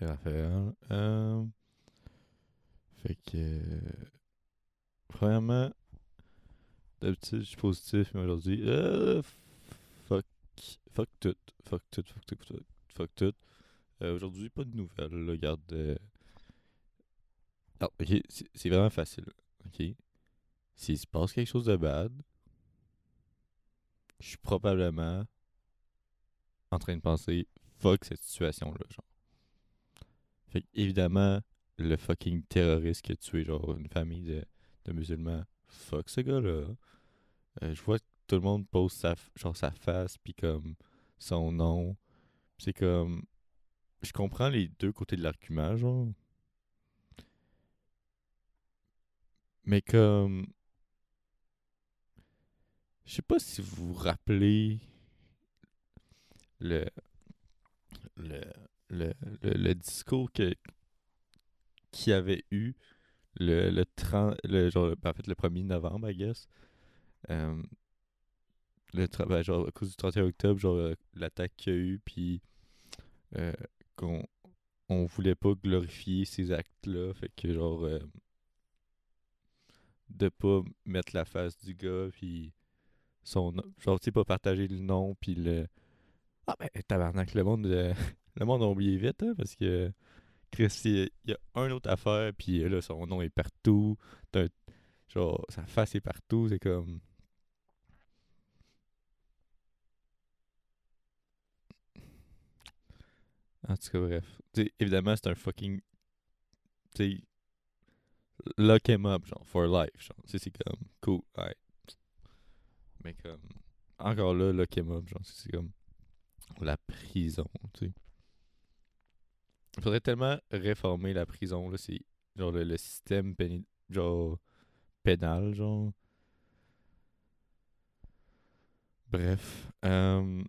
c'est Raphaël. Euh, fait que. premièrement, d'habitude, je suis positif, mais aujourd'hui, euh, fuck. Fuck tout. Fuck tout, fuck tout, fuck. Euh, aujourd'hui, pas de nouvelles, là, regarde. euh. Ah, ok, c'est vraiment facile. Ok? S'il se passe quelque chose de bad, je suis probablement en train de penser fuck cette situation-là. Fait évidemment, le fucking terroriste qui a tué, genre, une famille de, de musulmans, fuck ce gars-là. Euh, je vois que tout le monde pose sa, genre, sa face, puis comme son nom. C'est comme. Je comprends les deux côtés de l'argument, genre. Mais comme. Je sais pas si vous vous rappelez le, le, le, le, discours que qu'il avait eu le, le 30, le, genre, en fait, le 1er novembre, I guess. Euh, le ben, genre, à cause du 31 octobre, genre, euh, l'attaque qu'il y a eu, puis euh, qu'on on voulait pas glorifier ces actes-là, fait que, genre, de pas mettre la face du gars, puis son genre, tu sais, pas partager le nom, puis le... Ah ben, tabarnak, le monde, le monde a oublié vite, hein, parce que Chris, il y a un autre affaire, puis là, son nom est partout, genre, sa face est partout, c'est comme... En tout cas, bref. Évidemment, c'est un fucking... Tu lock him up, genre, for life, genre. C'est comme, cool, ouais. Mais comme, encore là, lock him up, genre, c'est comme la prison, tu sais. Il faudrait tellement réformer la prison, là, c'est genre le, système genre, pénal, genre. Bref. Euh...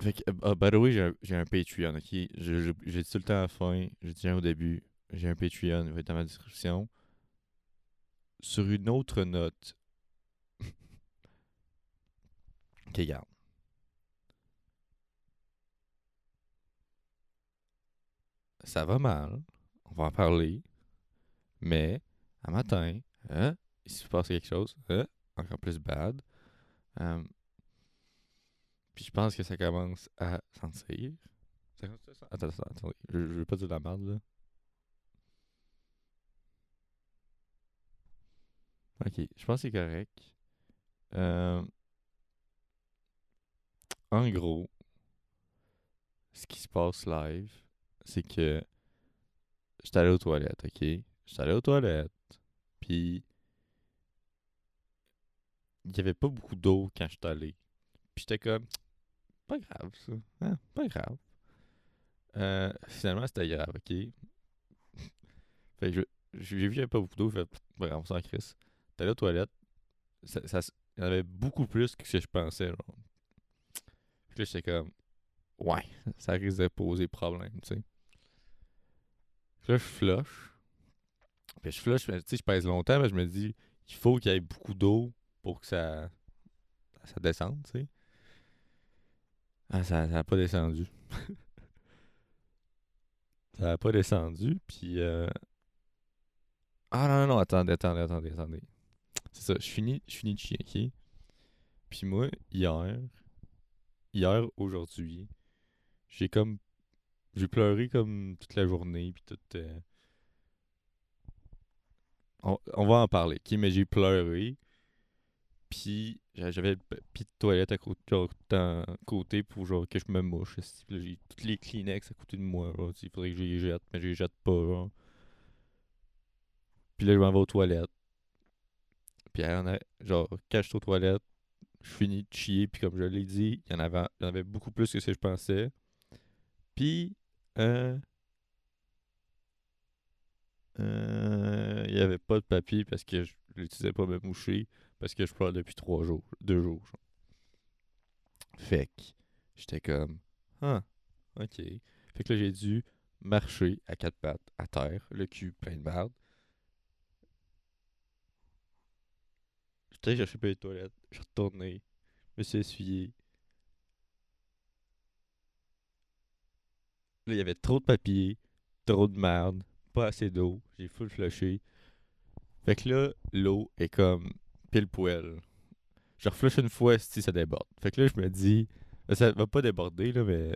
Fait que, ah, by j'ai un, j'ai Patreon, ok? J'ai dit tout le temps à la fin, je dis au début, j'ai un Patreon, il va être dans ma description. Sur une autre note, ok, regarde. Ça va mal, on va en parler, mais, un matin, hein, il se passe quelque chose, hein, encore plus bad. Euh, puis je pense que ça commence à sentir. Ça commence à sen- Attends, attends, attends. Je, je veux pas dire de la merde, là. Ok, je pense que c'est correct. Euh, en gros, ce qui se passe live, c'est que j'étais allé aux toilettes, ok? J'étais allé aux toilettes, puis il y avait pas beaucoup d'eau quand j'étais allé. Puis j'étais comme, pas grave ça, hein, pas grave. Euh, finalement, c'était grave, ok? fait que j'ai vu qu'il y avait pas beaucoup d'eau, je fais, pas grave, on s'en crisse. T'es allé aux toilettes, ça, il y en avait beaucoup plus que ce que je pensais, genre. Puis là, j'étais comme, ouais, ça risque de poser problème, tu sais. Là, je flush. Puis je flush, mais tu sais, je pèse longtemps, mais je me dis, il faut qu'il y ait beaucoup d'eau pour que ça, ça descende, tu sais. Ah, ça n'a pas descendu. ça n'a pas descendu, puis... euh, Ah non, non, non, attendez, attendez, attendez, attendez. C'est ça, je finis, je finis de ok? Puis moi, hier, hier, aujourd'hui, j'ai comme... J'ai pleuré comme toute la journée, puis tout... euh, On, on va en parler? Mais j'ai pleuré, puis j'a- j'avais le de toilette à côté, côté pour genre que je me mouche. j'ai toutes les Kleenex à côté de moi. Il faudrait que je les jette, mais je les jette pas. genre. Puis là, je m'en vais aux toilettes. Puis a, genre, quand je suis aux toilettes, je finis de chier. Puis comme je l'ai dit, y en avait, il y en avait beaucoup plus que ce que je pensais. Puis, euh, euh, il y avait pas de papier parce que je l'utilisais pas me moucher parce que je pleure depuis trois jours, deux jours. Fait que j'étais comme, ah, ok. Fait que là, j'ai dû marcher à quatre pattes, à terre, le cul plein de merde. J'étais chercher pas les toilettes, je suis retourné, me suis essuyé. Là, il y avait trop de papier, trop de merde, pas assez d'eau. J'ai full flushé. Fait que là, l'eau est comme pile poêle. Je reflush une fois si ça déborde. Fait que là, je me dis, ça va pas déborder, là, mais.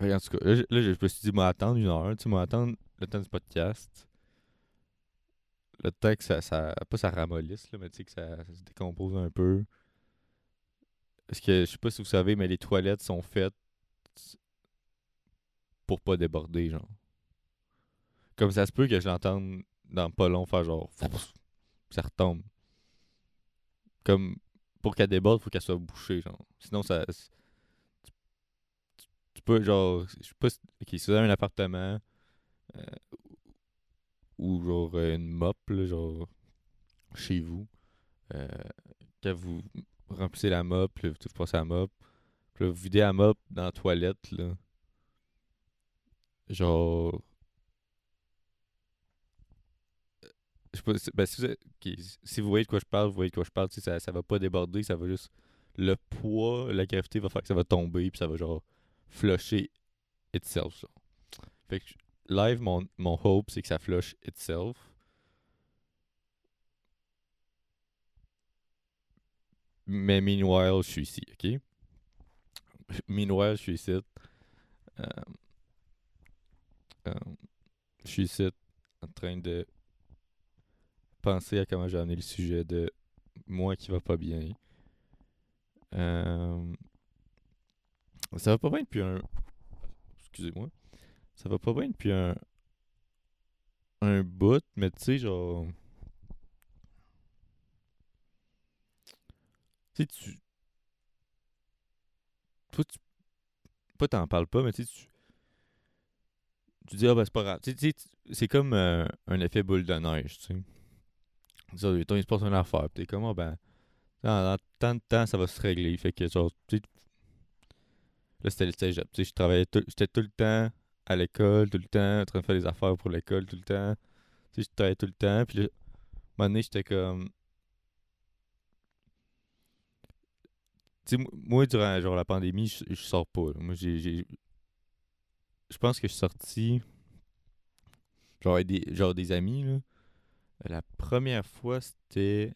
en tout cas, là, je, là, je me suis dit, moi, attendre une heure, tu sais, moi, attendre le temps du podcast. Le temps que ça, pas ça ramollisse, là, mais tu sais, que ça se décompose un peu. Parce que, je sais pas si vous savez, mais les toilettes sont faites pour pas déborder, genre. Comme ça se peut que je l'entende dans pas long faire genre. Ça retombe. Comme pour qu'elle déborde, faut qu'elle soit bouchée, genre. Sinon, ça. Tu, tu peux, genre. Je sais pas si. Ok, si vous avez un appartement. euh, ou genre une mop, là, genre. Chez vous. Euh, quand vous remplissez la mop, puis là, vous passez la mop. Puis vous videz la mop dans la toilette, là. Genre. Je sais pas, ben, si, vous, voyez de quoi je parle, vous voyez de quoi je parle, ça, ça va pas déborder, ça va juste. Le poids, la gravité va faire que ça va tomber, puis ça va genre flusher itself. Fait que live, mon, mon hope, c'est que ça flush itself. Mais meanwhile, je suis ici, ok? Meanwhile, je suis ici. Euh, euh, je suis ici en train de penser à comment j'ai amené le sujet de moi qui va pas bien. Euh, ça va pas bien depuis un. Excusez-moi. Ça va pas bien depuis un. Un bout, mais tu sais, genre. Sais, tu. Toi, tu. Pas t'en parles pas, mais tu sais, tu. Tu dis, ah ben c'est pas grave. Tu sais, tu tu- c'est comme euh, un effet boule de neige, tu sais. Le temps, il se passe une affaire. Puis t'es comme, ah ben, dans, dans tant de temps, ça va se régler. Fait que, genre, tu sais, là, c'était le cégep. Tu sais, je travaillais tout, j'étais tout le temps à l'école, tout le temps, en train de faire des affaires pour l'école, tout le temps. Tu sais, je travaillais tout le temps. Puis là, à un moment donné, j'étais comme. Tu sais, mo- moi, durant genre, la pandémie, je, je sors pas. Moi, j'ai- Je pense que je suis sorti. Genre, avec des, genre des amis, là. La première fois, c'était.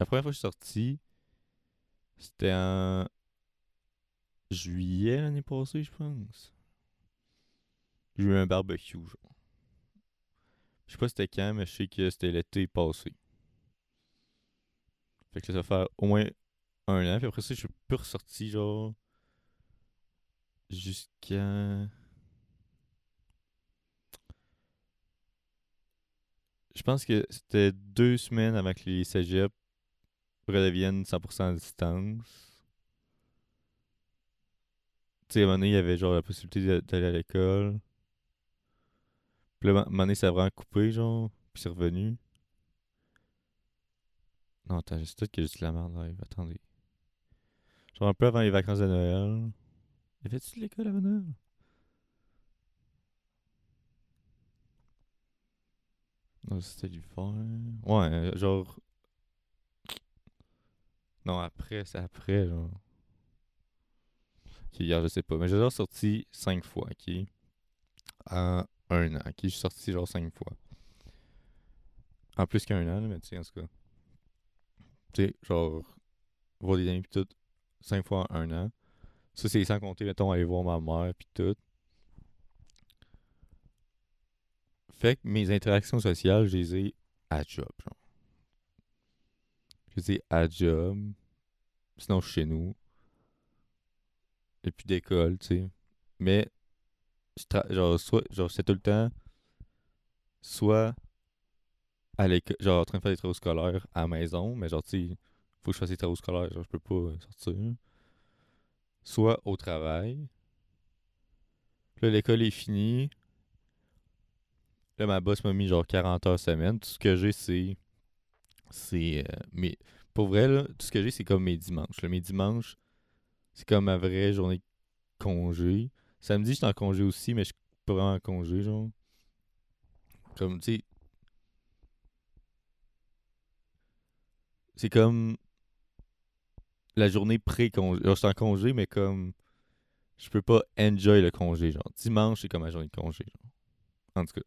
La première fois que je suis sorti, c'était en juillet l'année passée, je pense. J'ai eu un barbecue, genre. Je sais pas c'était quand, mais je sais que c'était l'été passé. Fait que ça va faire au moins un an. Puis après ça, je suis plus ressorti, genre. Jusqu'à. Je pense que c'était deux semaines avant que les cégeps redeviennent 100% à distance. Tu sais, à un moment donné, il y avait genre la possibilité d'a- d'aller à l'école. Puis là, à un moment donné, ça a vraiment coupé, genre. Puis c'est revenu. Non, attends, c'est peut-être de la merde live. Attendez. Genre un peu avant les vacances de Noël. Y avait-tu de l'école avant Noël? Non, c'était l'hiver. Ouais, euh, genre. Non, après, c'est après, genre. Ok, hier, je sais pas. Mais j'ai déjà sorti cinq fois, ok? En un an, ok? Je suis sorti genre cinq fois. En plus qu'un an, mais tu sais, en tout cas. Tu sais, genre, voir des amis pis tout, cinq fois en un an. Ça, c'est sans compter, mettons, aller voir ma mère pis tout. Fait que mes interactions sociales, je les ai à job, genre. Je les ai à job. Sinon, je suis chez nous. Et puis d'école, tu sais. Mais, je genre, soit, genre, c'est tout le temps, soit à l'école, genre, en train de faire des travaux scolaires à la maison, mais genre, tu sais, faut que je fasse des travaux scolaires, genre, je peux pas euh, sortir. Soit au travail. Là, l'école est finie. Là, ma boss m'a mis genre 40 heures semaine. Tout ce que j'ai, c'est. C'est. euh, mes- Pour vrai, là, tout ce que j'ai, c'est comme mes dimanches. Là, mes dimanches, c'est comme ma vraie journée de congé. Samedi, je suis en congé aussi, mais je suis pas vraiment en congé, genre. Comme, tu sais. c'est comme la journée pré-congé. Genre, je suis en congé, mais comme je peux pas enjoy le congé. Genre, dimanche, c'est comme ma journée de congé. Genre. En tout cas.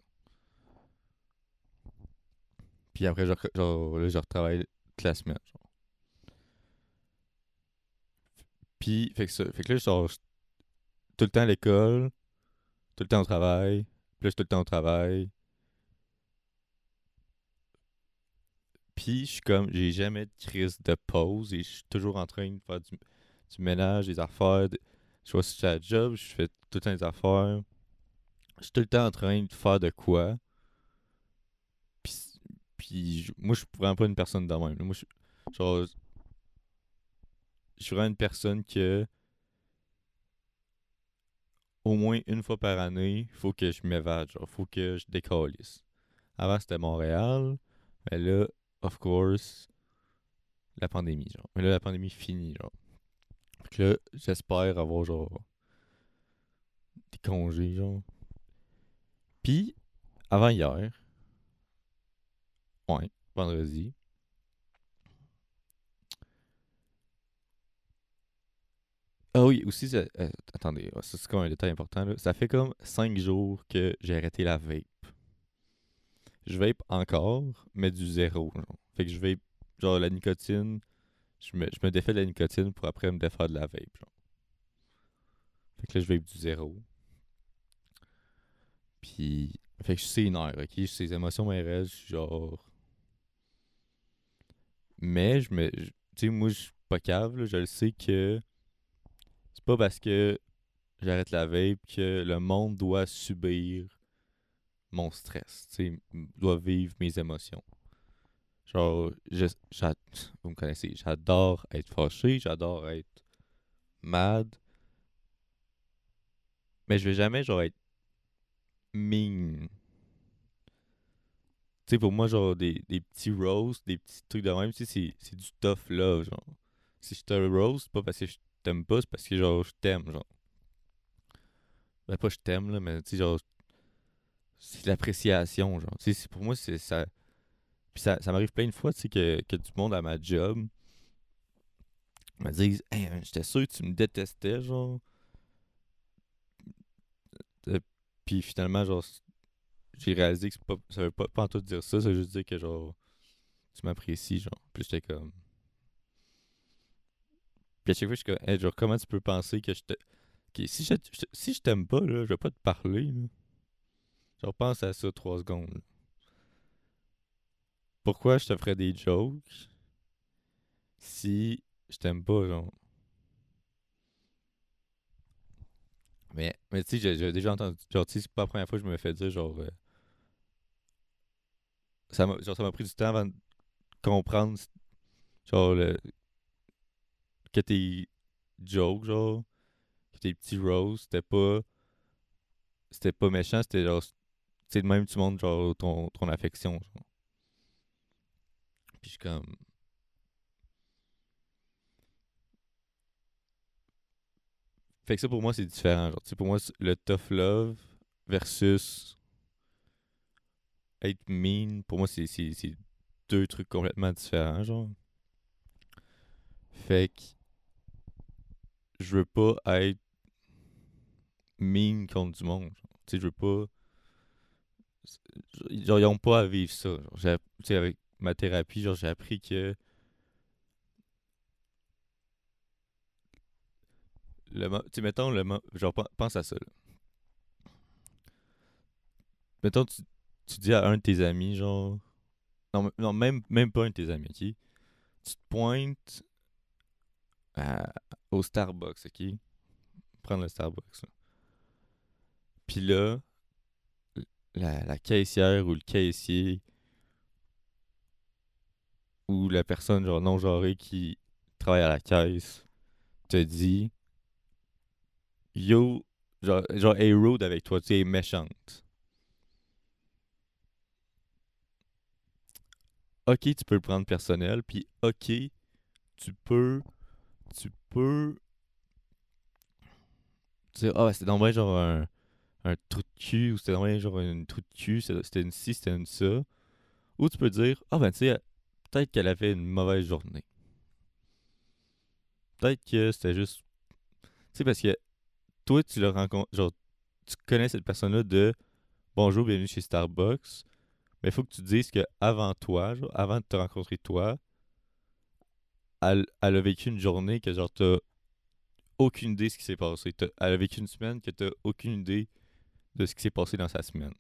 Puis après, genre, genre là, je retravaille toute la semaine. Genre. Puis, fait que, ça, fait que là, genre, tout le temps à l'école, tout le temps au travail, suis tout le temps au travail. Puis, je suis comme, j'ai jamais de crise de pause et je suis toujours en train de faire du, du ménage, des affaires. je vois si la job, je fais tout le temps des affaires. Je suis tout le temps en train de faire de quoi. Puis, puis je- moi, je suis vraiment pas une personne de même. Moi, je je suis vraiment une personne que au moins une fois par année, faut que je m'évade, genre, faut que je décalisse. Avant, c'était Montréal, mais là, of course, la pandémie, genre. Mais là, la pandémie finit, genre. Que là, j'espère avoir, genre, des congés, genre. Puis, avant hier, ouais, vendredi, Ah oui, aussi, ça- euh, attendez, ça c'est comme un détail important. Là. Ça fait comme 5 jours que j'ai arrêté la vape. Je vape encore, mais du zéro. Genre. Fait que je vape, genre la nicotine, je me, je me défais de la nicotine pour après me défaire de la vape. Genre. Fait que là, je vape du zéro. Puis, fait que je suis sénère, ok? Je sais, les émotions m'arrêtent, je suis genre. Mais, je me. Tu sais, moi, je suis pas cave, là, je le sais que c'est pas parce que j'arrête la vape que le monde doit subir mon stress, tu sais, doit vivre mes émotions. Genre, je, vous me connaissez, j'adore être fâché, j'adore être mad, mais je vais jamais, genre, être mean. Tu sais, pour moi, genre, des, des petits roasts, des petits trucs de même, tu sais, c'est du tough love, genre. Si je te roast, pas parce que je t'aime pas, c'est parce que, genre, je t'aime, genre. Ben, pas je t'aime, là, mais, tu sais, genre, c'est l'appréciation, genre. Tu sais, pour moi, c'est ça. Puis ça, ça m'arrive plein de fois, tu sais, que, que du monde à ma job me disent Hey, j'étais sûr que tu me détestais, genre. Euh, Puis finalement, genre, j'ai réalisé que pas, ça veut pas, pas en tout dire ça, ça veut juste dire que, genre, tu m'apprécies, genre. Puis j'étais comme. Puis à chaque fois, je suis comme, genre, comment tu peux penser que je te. que si je, je- si je t'aime pas, là, je vais pas te parler, là. Genre, pense à ça trois secondes. Pourquoi je te ferais des jokes si je t'aime pas, genre? Mais, mais tu sais, j'ai déjà entendu. Genre, tu c'est pas la première fois que je me fais dire, genre. euh, ça m'a genre, ça m'a pris du temps avant de comprendre, genre, le, que tes jokes, genre, que tes petits roasts, c'était pas. C'était pas méchant, c'était genre. Sais, de même, tu montres, genre, ton, ton affection, genre. Puis je suis comme. Fait que ça, pour moi, c'est différent. Genre, tu pour moi, le tough love versus être mean, pour moi, c'est deux trucs complètement différents, genre. Fait que je veux pas être mean contre du monde. Tu sais, je veux pas. Ils ont pas à vivre ça. avec ma thérapie, genre, j'ai appris que. Le, tu mettons, le, genre, pen- pense à ça. Mettons, tu, tu dis à un de tes amis, genre. Non, non même, même pas un de tes amis, ok? Tu te pointes au Starbucks, ok? Prendre le Starbucks. là. Puis là, la, caissière ou le caissier ou la personne genre non genrée qui travaille à la caisse te dit Yo, genre, genre rude avec toi, tu sais, est méchante. Ok, tu peux le prendre personnel, puis ok, tu peux, tu peux dire, ah, ben, c'était dans genre un, un cul, ou c'était dans genre une trou de cul, c'était une ci, c'était une ça. Ou tu peux dire, ah, ben, tu sais, peut-être qu'elle avait une mauvaise journée. Peut-être que c'était juste. Tu sais, parce que toi, tu le rencontres. Genre, tu connais cette personne-là de Bonjour, bienvenue chez Starbucks. Mais il faut que tu dises que avant toi, genre, avant de te rencontrer toi, elle, elle a vécu une journée que genre t'as aucune idée de ce qui s'est passé. Elle a vécu une semaine que t'as aucune idée de ce qui s'est passé dans sa semaine.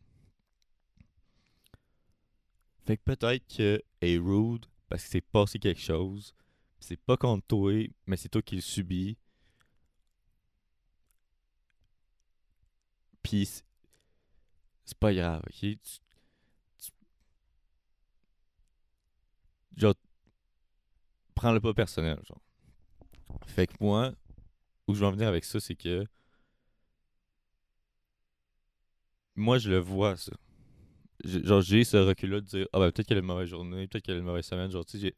Fait que peut-être qu'elle est rude parce que c'est passé quelque chose. C'est pas contre toi, mais c'est toi qui le subis. Pis c'est- pas grave, ok? Genre, prends-le pas personnel, genre. Fait que moi, où je veux en venir avec ça, c'est que moi, je le vois, ça. Genre, j'ai ce recul-là de dire, ah ben peut-être qu'elle a une mauvaise journée, peut-être qu'elle a une mauvaise semaine. Genre, tu sais,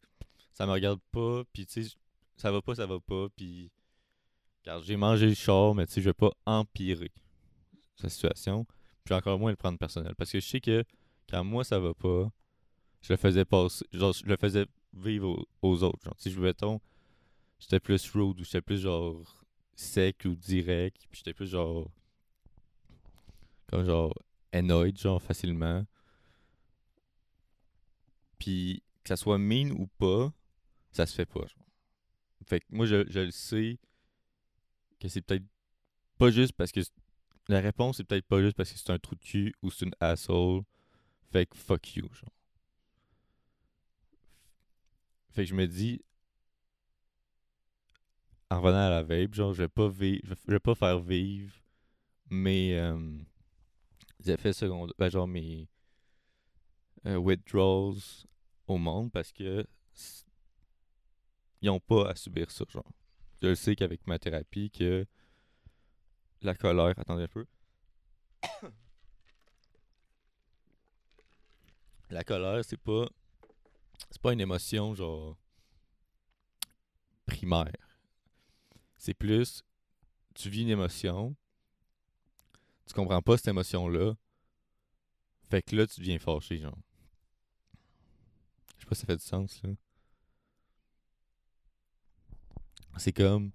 ça me regarde pas, puis tu sais, ça va pas, ça va pas, puis. Car j'ai mangé le char, mais tu sais, je vais pas empirer sa situation, puis encore moins le prendre personnel. Parce que je sais que quand moi ça va pas, je le faisais passer, genre, je le faisais vivre aux, aux autres. Genre, si je mettons, j'étais plus rude ou j'étais plus genre sec ou direct, puis j'étais plus genre. Comme genre annoyed, genre facilement. Puis que ça soit mean ou pas, ça se fait pas. Fait que moi, je, le sais que c'est peut-être pas juste parce que. La réponse, c'est peut-être pas juste parce que c'est un trou de cul ou c'est une asshole. Fait que fuck you, genre. Fait que je me dis. En revenant à la vape, genre, je vais pas. Je vais pas faire vivre mes. euh, effets secondaires. Ben, genre mes. euh, withdrawals au monde parce que. Ils ont pas à subir ça, genre. Je le sais qu'avec ma thérapie, que la colère. Attendez un peu. La colère, c'est pas. C'est pas une émotion, genre. primaire. C'est plus. Tu vis une émotion. Tu comprends pas cette émotion-là. Fait que là, tu deviens fâché, genre. Je sais pas si ça fait du sens, là. C'est comme.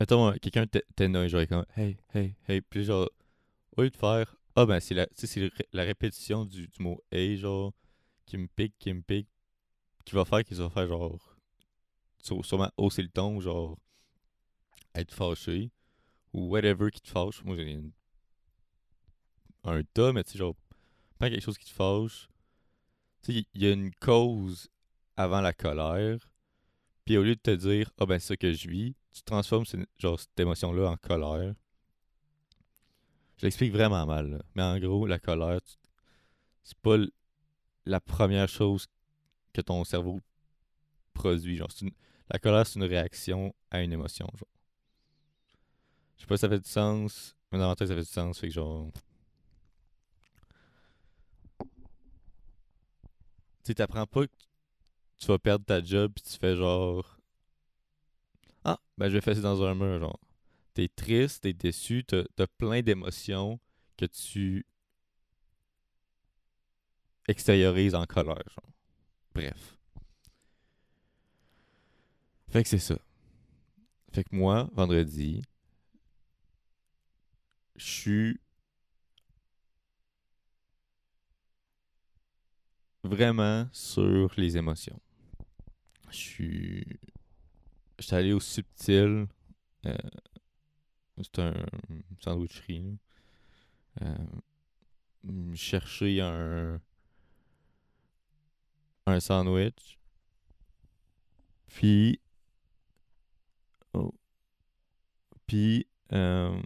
Mettons, quelqu'un t- t'énerve, genre, comme Hey, hey, hey. Puis genre, au lieu de faire Ah, ben, c'est la, c'est la répétition du, du mot Hey, genre, qui me pique, qui me pique, qui va faire qu'il va faire, genre, sûrement hausser le ton, genre, être fâché, ou whatever qui te fâche. Moi, j'ai une- un tas, mais tu sais, genre, prends quelque chose qui te fâche. Tu sais, il y a une cause avant la colère. Puis au lieu de te dire, ah ben c'est que je vis, tu transformes genre, cette émotion-là en colère. Je l'explique vraiment mal, mais en gros, la colère, c'est pas la première chose que ton cerveau produit. Genre, La colère, c'est une réaction à une émotion. Genre. Je sais pas si ça fait du sens, mais dans ma tête, ça fait du sens. Fait que genre. Tu t'apprends pas que tu vas perdre ta job puis tu fais genre Ah, ben je vais faire ça dans un mur, genre. T'es triste, t'es déçu, t'as as plein d'émotions que tu extériorises en colère, genre. Bref. Fait que c'est ça. Fait que moi, vendredi, je suis vraiment sur les émotions. Je suis. J'étais allé au subtil. euh, c'est un sandwicherie. Euh, chercher un. Un sandwich. Puis. Oh. Puis. euh,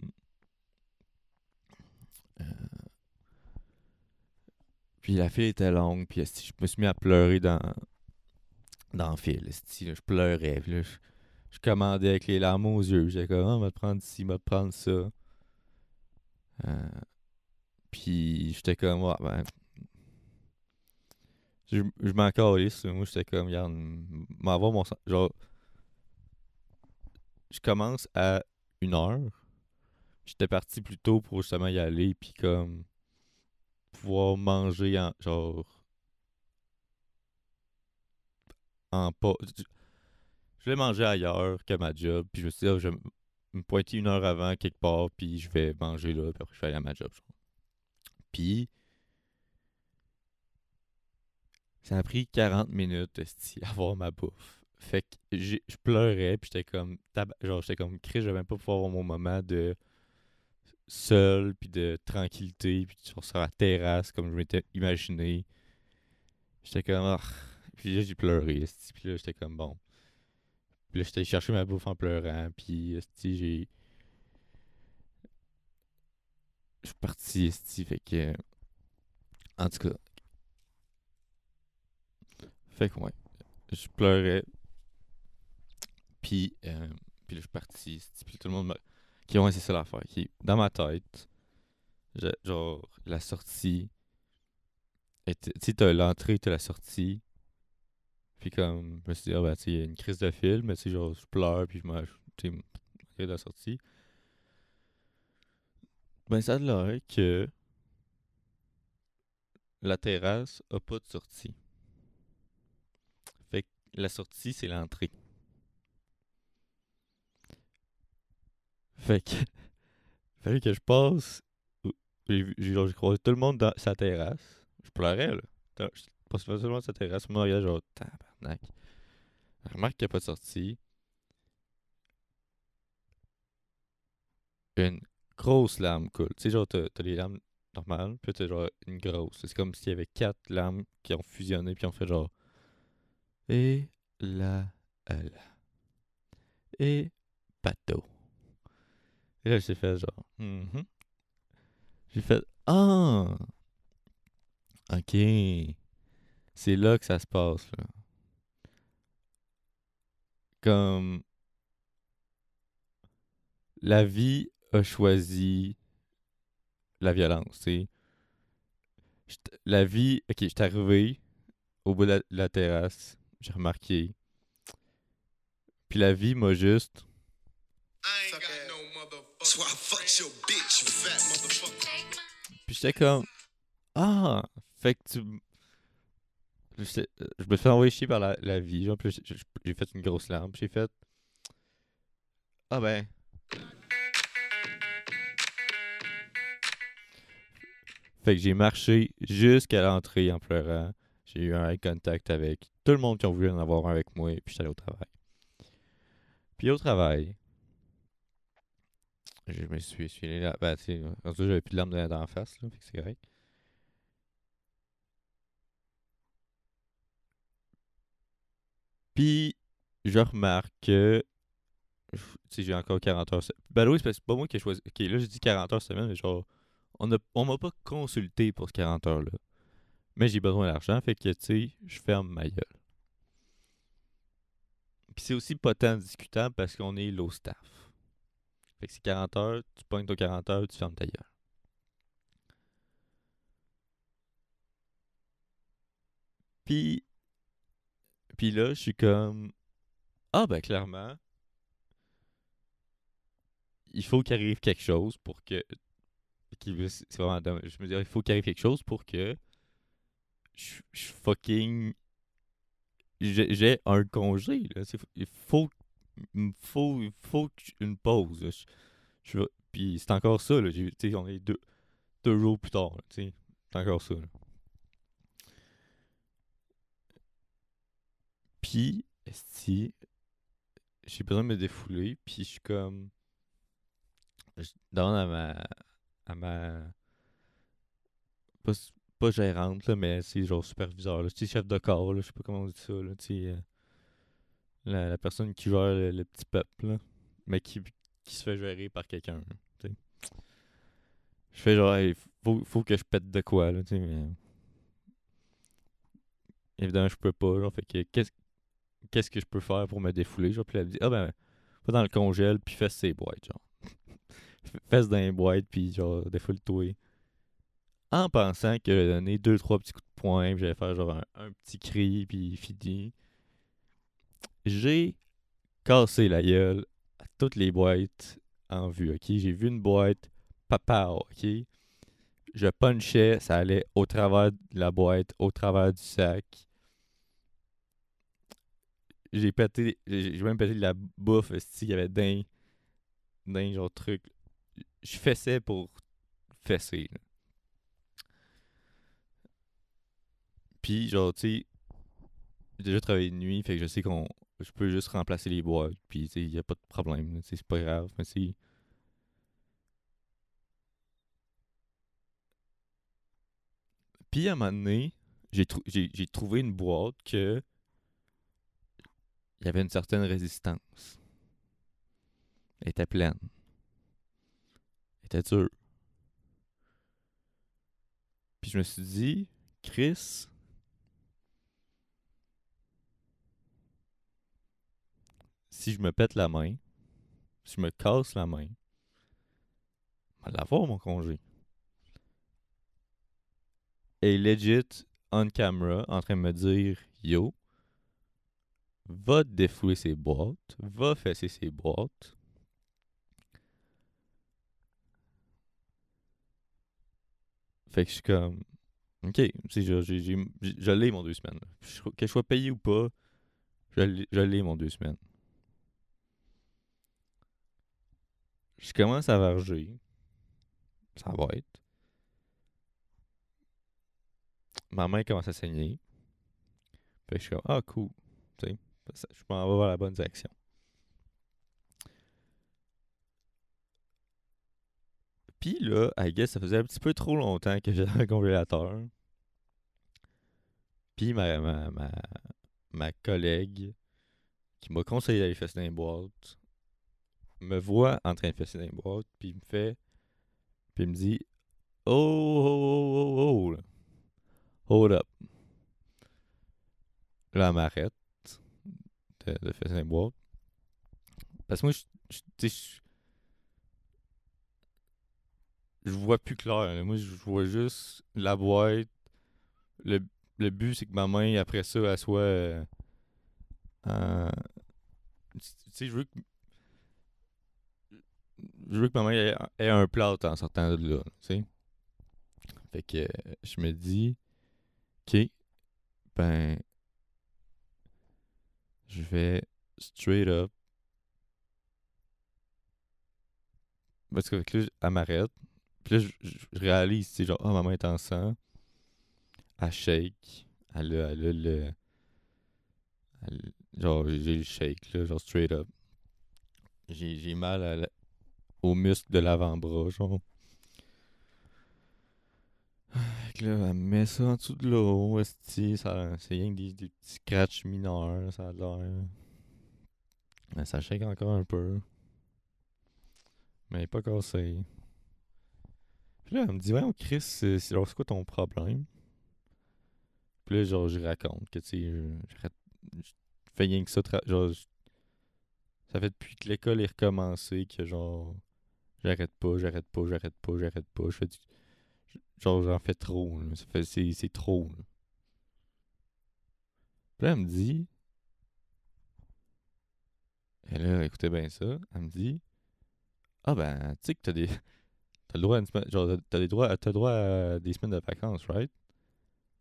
puis la file était longue, puis je me suis mis à pleurer dans, dans le fil. je pleurais, puis je, commandais avec les larmes aux yeux. J'étais comme, Ah, on va te prendre ci, on va te prendre ça. Euh, puis j'étais comme, ben. Je, je m'en calisse. Moi, j'étais comme, regarde, mon. Genre, je commence à une heure. J'étais parti plus tôt pour justement y aller, puis comme pouvoir manger en genre en pas. Je voulais manger ailleurs que ma job, puis je me suis dit, ah, je vais me pointer une heure avant quelque part, puis je vais manger là, puis après je vais aller à ma job. genre. Puis, ça a pris 40 minutes à avoir ma bouffe. Fait que je pleurais, puis j'étais comme, genre, j'étais comme, Chris, je vais même pas pouvoir avoir mon moment de seul, puis de tranquillité, puis sur la terrasse, comme je m'étais imaginé. J'étais comme, ah. Puis là, j'ai pleuré, puis là, j'étais comme, bon. Puis là, j'étais chercher ma bouffe en pleurant, puis j'ai... Je suis parti, esti, fait que... En tout cas... Fait que, ouais. Je pleurais. Puis, euh, puis là, je suis parti, puis tout le monde me... Qui ouais, c'est ça l'affaire. Qui, dans ma tête, genre, la sortie... Tu sais, t'as l'entrée, t'as la sortie. Puis comme, je me suis dit, ah ben, tu il y a une crise de film, mais tu genre, je pleure, puis je me. Tu sais, la sortie. Ben, ça a l'air que la terrasse a pas de sortie. Fait que la sortie, c'est l'entrée. Fait que. Fallait que je passe. J'ai croisé tout le monde dans sa terrasse. Je pleurais, là. Je passe pas seulement sa terrasse. Moi, regarde, genre, tabarnak. Remarque qu'il n'y a pas de sortie. Une grosse lame coule. Tu sais, genre, t'as les lames normales, puis t'as genre une grosse. C'est comme s'il y avait quatre lames qui ont fusionné, puis ont fait genre. Et la. la. Et bateau. Et là, j'ai fait genre. Mhm. J'ai fait. Ah! Ok. C'est là que ça se passe, là. Comme. La vie a choisi la violence, tu La vie. Ok, j'étais arrivé au bout de la, de la terrasse. J'ai remarqué. Puis la vie m'a juste. I Puis j'étais comme. Ah! Fait que tu. Je me fais envoyer chier par la, la vie. Genre, puis j'ai- fait une grosse larme. J'ai fait. Ah ben. Fait que j'ai marché jusqu'à l'entrée en pleurant. J'ai eu un contact avec tout le monde qui ont voulu en avoir un avec moi. Puis j'étais allé au travail. Puis au travail. Je me suis essuyé là. Ben, tu sais, rendu là, j'avais plus de larmes dans, dans la face, là. Que c'est correct. Puis, je remarque que. J'ai encore 40 heures. Ben oui, c'est pas moi qui ai choisi. Ok, là, j'ai dit 40 heures semaine, mais genre. On a- on m'a pas consulté pour ce 40 heures-là. Mais j'ai besoin d'argent, fait que, tu sais, je ferme ma gueule. Puis c'est aussi pas tant discutable parce qu'on est low staff. C'est 40 heures, tu pognes ton 40 heures, tu fermes ta gueule. Puis, puis là, je suis comme, ah ben clairement, il faut qu'il arrive quelque chose pour que, c'est vraiment dommage. Je me dis, il faut qu'il arrive quelque chose pour que je je fucking, j'ai un congé Il faut, il faut, faut une pause. puis c'est encore ça là. on est deux, deux jours plus tard. C'est encore ça. là. Puis, esti, j'ai besoin de me défouler, puis je suis comme. Je demande à ma. à ma. Pas, pas gérante, là, mais c'est genre superviseur, là. Chef de corps, là, je sais pas comment on dit ça, là. Euh, la, personne qui gère le, petit peuple, là, mais qui, qui se fait gérer par quelqu'un. Je fais genre, hey, faut, faut que je pète de quoi, là, tu sais. Évidemment, je peux pas, genre, fait que qu'est-ce qu'est-ce que je peux faire pour me défouler? Genre, puis elle me dit, ah ben, va dans le congèle, puis fais ses boîtes, genre. Fesse dans les boîtes, puis genre, défoule-toi. En pensant que j'allais donner deux, trois petits coups de poing, puis j'allais faire genre un, un petit cri, puis fini. J'ai cassé la gueule à toutes les boîtes en vue, ok? J'ai vu une boîte, papa, ok? Je punchais, ça allait au travers de la boîte, au travers du sac. j'ai pété, j'ai même pété de la bouffe, il y avait d'un, d'un genre truc. Je fessais pour fesser. Puis, genre, tu sais, j'ai déjà travaillé de nuit, fait que je sais qu'on. Je peux juste remplacer les boîtes, puis, tu sais, y a pas de problème, c'est pas grave, mais c'est. Puis, à un moment donné, j'ai trouvé une boîte que. Il y avait une certaine résistance. Elle était pleine. Elle était dure. Puis je me suis dit, Chris, si je me pète la main, si je me casse la main, je vais l'avoir mon congé. Et legit, on camera, en train de me dire, yo, va défouler ses boîtes, va fesser ses boîtes. Fait que je suis comme, ok, je, je l'ai mon deux semaines. Que je sois payé ou pas, je l'ai mon deux semaines. Je commence à varger. Ça va être. Ma main commence à saigner. Que je suis comme, ah, cool. Tu sais, je m'en vais vers la bonne direction. Puis là, I guess, ça faisait un petit peu trop longtemps que j'avais un congélateur. Puis ma, ma, ma, ma collègue qui m'a conseillé d'aller dans les boîtes me voit en train de fesser dans les boîtes, puis il me fait. Puis il me dit Oh, oh, oh, oh, oh. Hold up. Là, elle m'arrête de, de fesser dans les boîtes. Parce que moi, je, je, je, je vois plus clair. Moi, je vois juste la boîte. Le, le but, c'est que ma main, après ça, elle soit. euh, tu sais, je veux que. Je veux que ma main ait, ait un plâtre en sortant de là, tu sais. Fait que je me dis, ok, ben, je vais straight up. Parce que là, elle m'arrête. Puis là, je, réalise, sais, genre, ah, ma main est en sang. Elle shake. Elle a, elle a le. genre, j'ai le shake, là, genre, straight up. J'ai j'ai mal à au muscle de l'avant-bras, genre. Là, elle me met ça en dessous de l'eau, c'est rien que des, des petits scratchs mineurs, ça a l'air. Mais ça shake encore un peu. Mais pas cassée. Puis là, elle me dit, ouais, Chris, c'est quoi ton problème? Puis là, genre, je raconte que, tu sais, je, fais rien que ça. Genre, ça fait depuis que l'école est recommencée que, genre, j'arrête pas, j'arrête pas, j'arrête pas, j'arrête pas. Je fais du- Genre, j'en fais trop. c'est, trop. là. Puis elle me dit. Et là, écoutez bien ça. Elle me dit. Ah ben, tu sais que t'as des. T'as le droit à une semaine. Genre, t'as des droits, droit à des semaines de vacances, right?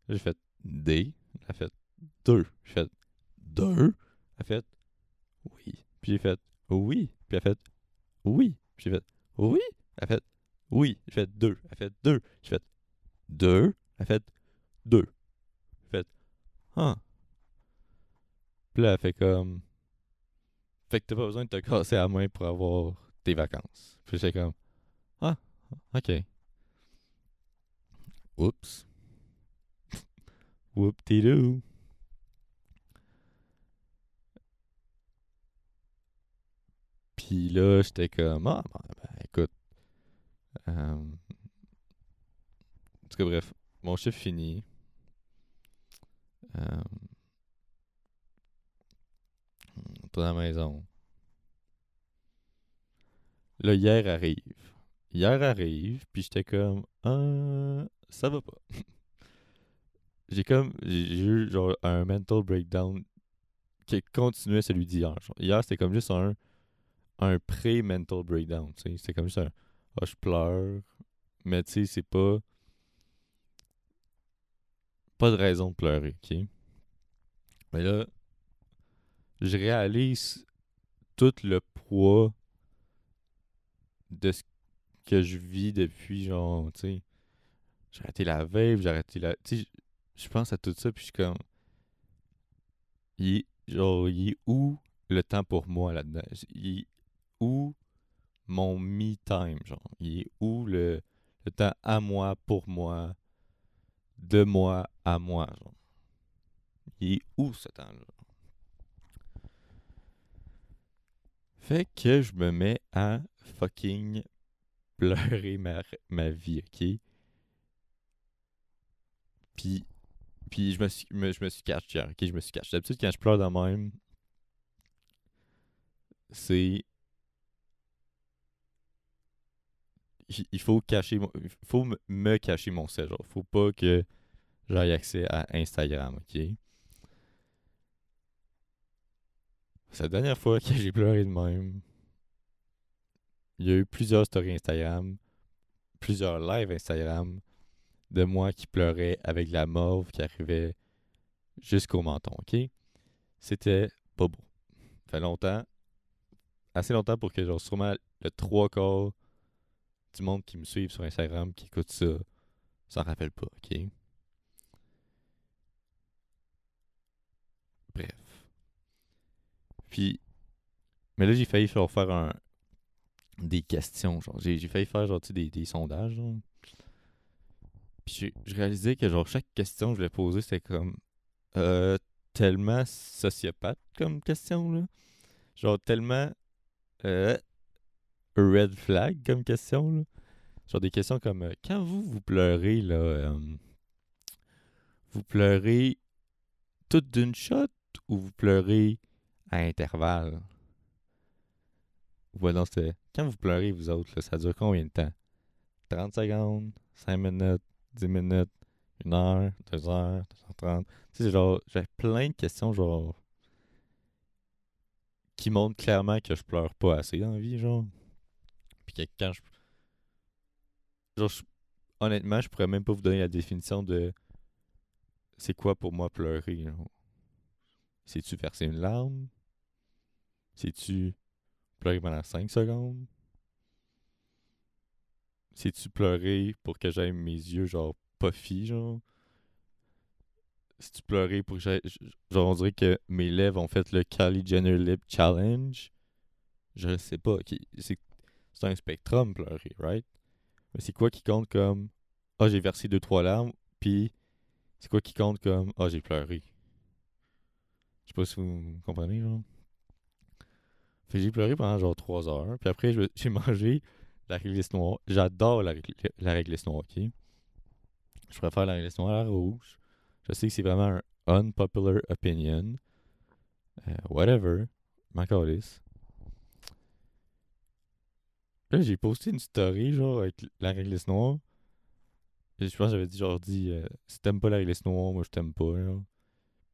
J'ai fait des. Elle a fait deux. J'ai fait deux. Elle a fait oui. Puis j'ai fait oui. Puis elle a fait oui. Puis j'ai fait oui. Elle fait oui. J'ai fait deux. Elle fait deux. J'ai fait deux. Elle fait deux. J'ai fait ah. Puis là, elle fait comme. Fait que t'as pas besoin de te casser la main pour avoir tes vacances. Puis j'étais comme ah, ok. Oups. Whoop-de-doo. Puis là, j'étais comme, ah, ben. Euh, en tout cas, bref, mon chiffre fini. Euh, à la maison. Là, hier arrive. Hier arrive, puis j'étais comme, ah, ça va pas. j'ai comme, j'ai eu genre un mental breakdown qui continuait celui d'hier. Hier, c'était comme juste un, un pré-mental breakdown. C'était comme juste un, ah, je pleure, mais tu sais, c'est pas, pas de raison de pleurer, ok? Mais là, je réalise tout le poids de ce que je vis depuis, genre, tu sais, j'ai arrêté la vape, j'ai arrêté la... Tu sais, je pense à tout ça, puis je suis comme... Genre, il est où le temps pour moi là-dedans? Il est où mon me-time, genre? Il est où le, le temps à moi, pour moi, de moi à moi, genre? Il est où ce temps-là? Fait que je me mets à fucking pleurer ma, ma vie, ok? Puis, puis je me suis, me- je me suis caché ok? Je me suis caché. D'habitude, quand je pleure de même, c'est. Il faut cacher faut me- cacher mon sel, genre. Faut pas que j'aille accès à Instagram, ok? C'est la dernière fois que j'ai pleuré de même. Il y a eu plusieurs stories Instagram, plusieurs lives Instagram de moi qui pleurais avec la mauve qui arrivait jusqu'au menton, ok? C'était pas beau. Ça fait longtemps, assez longtemps pour que genre sûrement le trois quarts du monde qui me suit sur Instagram, qui écoute ça, s'en rappelle pas, ok? Bref. Puis, mais là, j'ai failli genre, faire un, des questions, genre. J'ai, failli faire, genre, des, des sondages, genre. Puis, je réalisais que, genre, chaque question que je voulais poser, c'était comme, euh, tellement sociopathe comme question, là. Genre, tellement, euh, red flag comme question, là. Genre, des questions comme, euh, quand vous, vous pleurez, là, euh, vous pleurez toute d'une shot ou vous pleurez à intervalles? C'était. Quand vous pleurez, vous autres, là, ça dure combien de temps? 30 secondes, 5 minutes, 10 minutes, 1 heure, 2 heures, 2h30. Tu sais, genre, j'avais plein de questions, genre. qui montrent clairement que je pleure pas assez dans la vie, genre. Puis que quand je. Genre, je- honnêtement, je pourrais même pas vous donner la définition de. C'est quoi pour moi pleurer. C'est-tu verser une larme? C'est-tu pleurer pendant 5 secondes? C'est-tu pleurer pour que j'aille mes yeux, genre, puffy, genre? C'est-tu pleurer pour que j'aille. Genre, on dirait que mes lèvres ont fait le Kylie Jenner Lip Challenge? Je sais pas. C'est c'est un spectrum, pleurer, right? Mais c'est quoi qui compte comme. Ah, j'ai versé deux, trois larmes, puis c'est quoi qui compte comme. Ah, j'ai pleuré? Je sais pas si vous comprenez, genre. Fait j'ai pleuré pendant genre 3 heures. Puis après, j'ai mangé la réglisse noire. J'adore la, la réglisse noire, ok? Je préfère la réglisse noire à la rouge. Je sais que c'est vraiment un unpopular opinion. Euh, whatever. Ma. Là, j'ai posté une story, genre, avec la réglisse noire. Je pense que j'avais dit, genre, dit, euh, si t'aimes pas la réglisse noire, moi je t'aime pas, genre.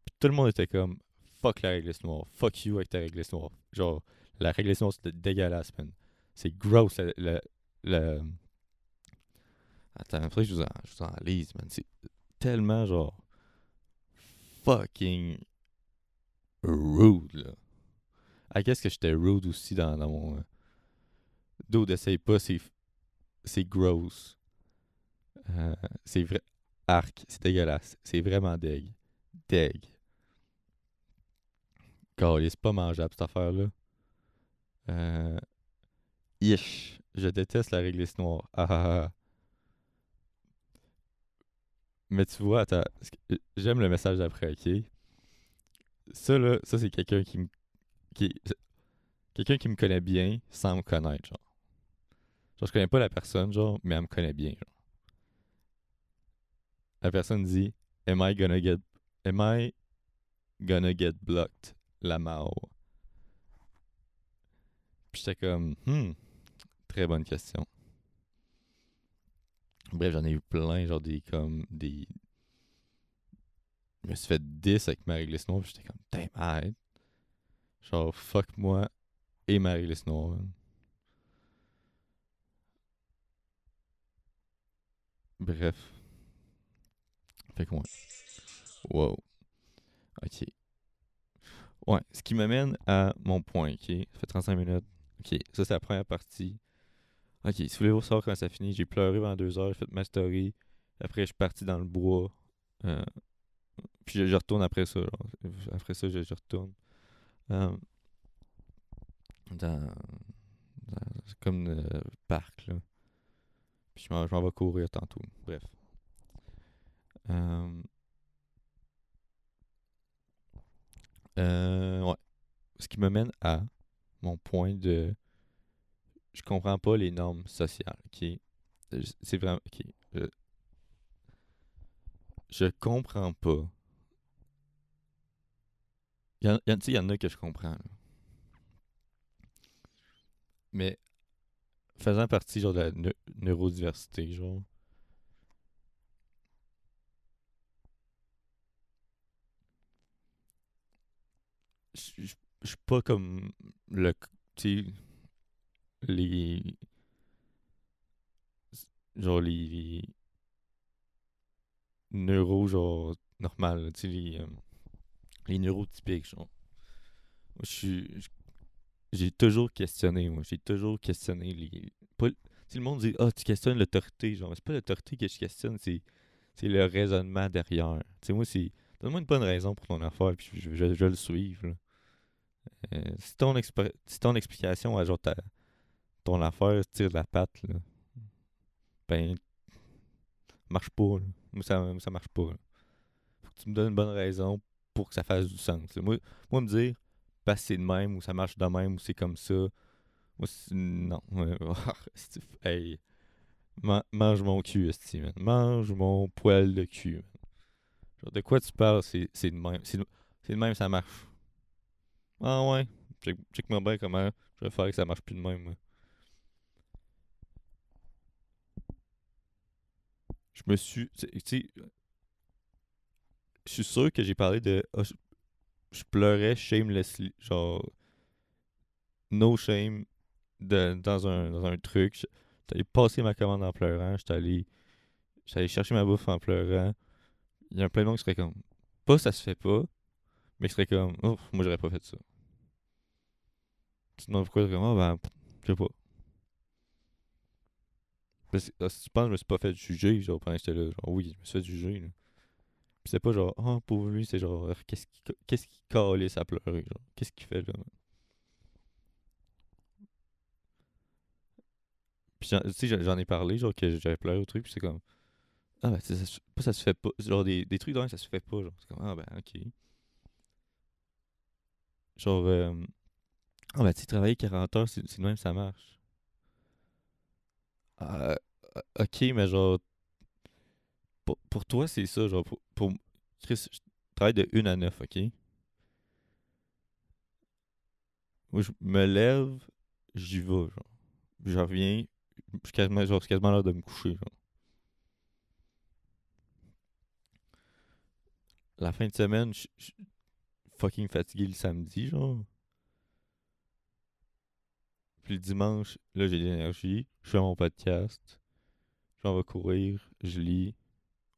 Puis tout le monde était comme, fuck la réglisse noire, fuck you avec ta réglisse noire. Genre, la réglisse noire, c'était dégueulasse, man. C'est gross, la, la, Attends, après, je vous en, je vous en lise, man. C'est tellement, genre, fucking rude, là. Ah, qu'est-ce que j'étais rude aussi dans, dans mon... Euh... Dude, essaye pas, c'est... C'est gross. Euh, c'est vrai... Arc, c'est dégueulasse. C'est vraiment deg. Deg. Calais, c'est pas mangeable, cette affaire-là. Euh... Ish. Je déteste la réglisse noire. Ah ah ah. Mais tu vois, attends, que- j'aime le message d'après, ok? Ça, là, ça, c'est quelqu'un qui me. Quelqu'un qui me connaît bien sans me connaître, genre. Genre, je connais pas la personne, genre, mais elle me connaît bien, genre. La personne dit Am I gonna get. Am I gonna get blocked? La Mao. Puis j'étais comme Hmm, très bonne question. Bref, j'en ai eu plein, genre des comme des. Je me suis fait 10 avec ma réglisse noire, j'étais comme damn arrête. Genre fuck moi et ma réglisse noire. Bref. Fait que ouais. Wow. Ok. Ouais, ce qui m'amène à mon point, ok? Ça fait 35 minutes. Ok, ça c'est la première partie. Ok, si vous voulez voir savoir quand ça finit, j'ai pleuré pendant deux heures, j'ai fait ma story. Après, je suis parti dans le bois. Euh, puis je, retourne après ça. Après ça, je, retourne. Euh, dans, dans- comme le parc, là. Je m'en, vais courir tantôt. Bref. Euh, euh, ouais. Ce qui me mène à mon point de. Je comprends pas les normes sociales, C'est vraiment. Je, je comprends pas. Il y, en- il y en- a que je comprends. Mais faisant partie genre de la neu- neurodiversité, genre. Je suis pas comme le. Les. Genre les. Neuro, genre. Normal, tu sais, les. euh, les neurotypiques, genre. Je suis. J'ai toujours questionné, moi. J'ai toujours questionné les. Pas, sais, le monde dit Ah, tu questionnes l'autorité. Genre, c'est pas l'autorité que je questionne, c'est, c'est le raisonnement derrière. Tu sais, moi, c'est. Donne-moi une bonne raison pour ton affaire, puis je, je, le suivre. Euh, si, ton expr- si ton explication à genre ton affaire tire de la patte, là, ben. marche pas. là. Moi, ça, ça marche pas. là. Faut que tu me donnes une bonne raison pour que ça fasse du sens. Moi, moi, me dire c'est de même ou ça marche de même ou c'est comme ça. Moi, c'est- non. Mange mon cul, esti, man. Mange mon poil de cul, man. Genre, de quoi tu parles, c'est de même. C'est de, même, ça marche. Ah ouais. Check- Check-moi bien comment je vais faire que ça marche plus de même, moi. Je me suis. Tu sais- je suis sûr que j'ai parlé de. Je, pleurais shamelessly. Genre. No shame. de- dans, un, dans un truc. J'étais allé passer ma commande en pleurant. J'étais allé. Chercher ma bouffe en pleurant. Il y a plein de monde qui serait comme. Pas ça se fait pas. Mais qui serait comme. Oh, moi j'aurais pas fait ça. Sinon, pourquoi comme. Ah ben. Je sais pas. Parce que, ah, tu que je me suis pas fait juger, genre, pendant que j'étais là, genre, oui, je me suis fait juger, là. C'est pas genre, oh, pour lui, c'est genre, qu'est-ce qui, qu'est-ce qui calisse à pleurer, genre, qu'est-ce qu'il fait, là. Puis, tu sais, j'en- ai parlé, genre, que j'avais pleuré au truc, puis c'est comme, ah, ben, ça, se- fait pas, genre, des, des trucs même, ça se fait pas, genre, c'est comme, ah, ben, ok. Genre, euh, ah, ben, tu sais, travailler 40 heures, c'est c'est de même, ça marche. Ah, euh, ok, mais genre, pour, toi, c'est ça, genre, pour, Chris, je travaille de 1 à 9, ok? Moi, je me lève, j'y vais, genre. Je reviens, genre, c'est quasiment l'heure de me coucher, genre. La fin de semaine, je suis fucking fatigué le samedi, genre. Puis le dimanche, là, j'ai de l'énergie, je fais mon podcast, j'en vais courir, je lis,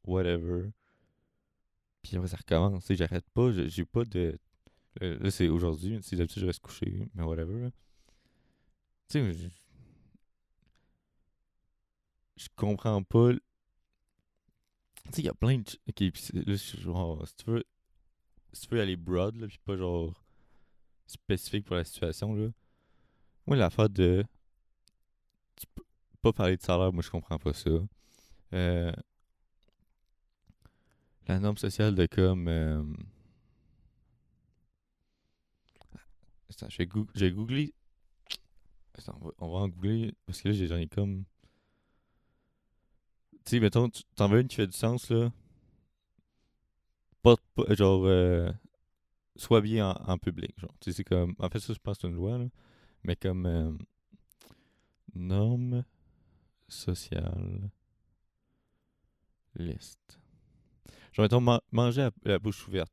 whatever. Puis après, ça recommence. J'arrête pas. J'ai pas de. euh, Là, c'est aujourd'hui. Si d'habitude, je reste couché. Mais whatever. Tu sais, je. Comprends pas. Tu sais, il y a plein de. Ok, là, genre. Si tu veux. Si tu veux aller broad, là, puis pas genre. Spécifique pour la situation, là. Moi, l'affaire de. Tu peux pas parler de salaire, moi, je comprends pas ça. Euh. La norme sociale de comme. euh, Attends, j'ai j'ai googlé. Attends, on va, en googler. Parce que là, j'en ai comme. Tu sais, mettons, t'en veux une qui fait du sens, là. Pas, genre. euh, sois bien en, public, genre. Tu sais, c'est comme. En fait, ça, je pense c'est une loi, là. Mais comme. euh, norme sociale. Liste. J'aurais trop man mangé la, la, bouche ouverte.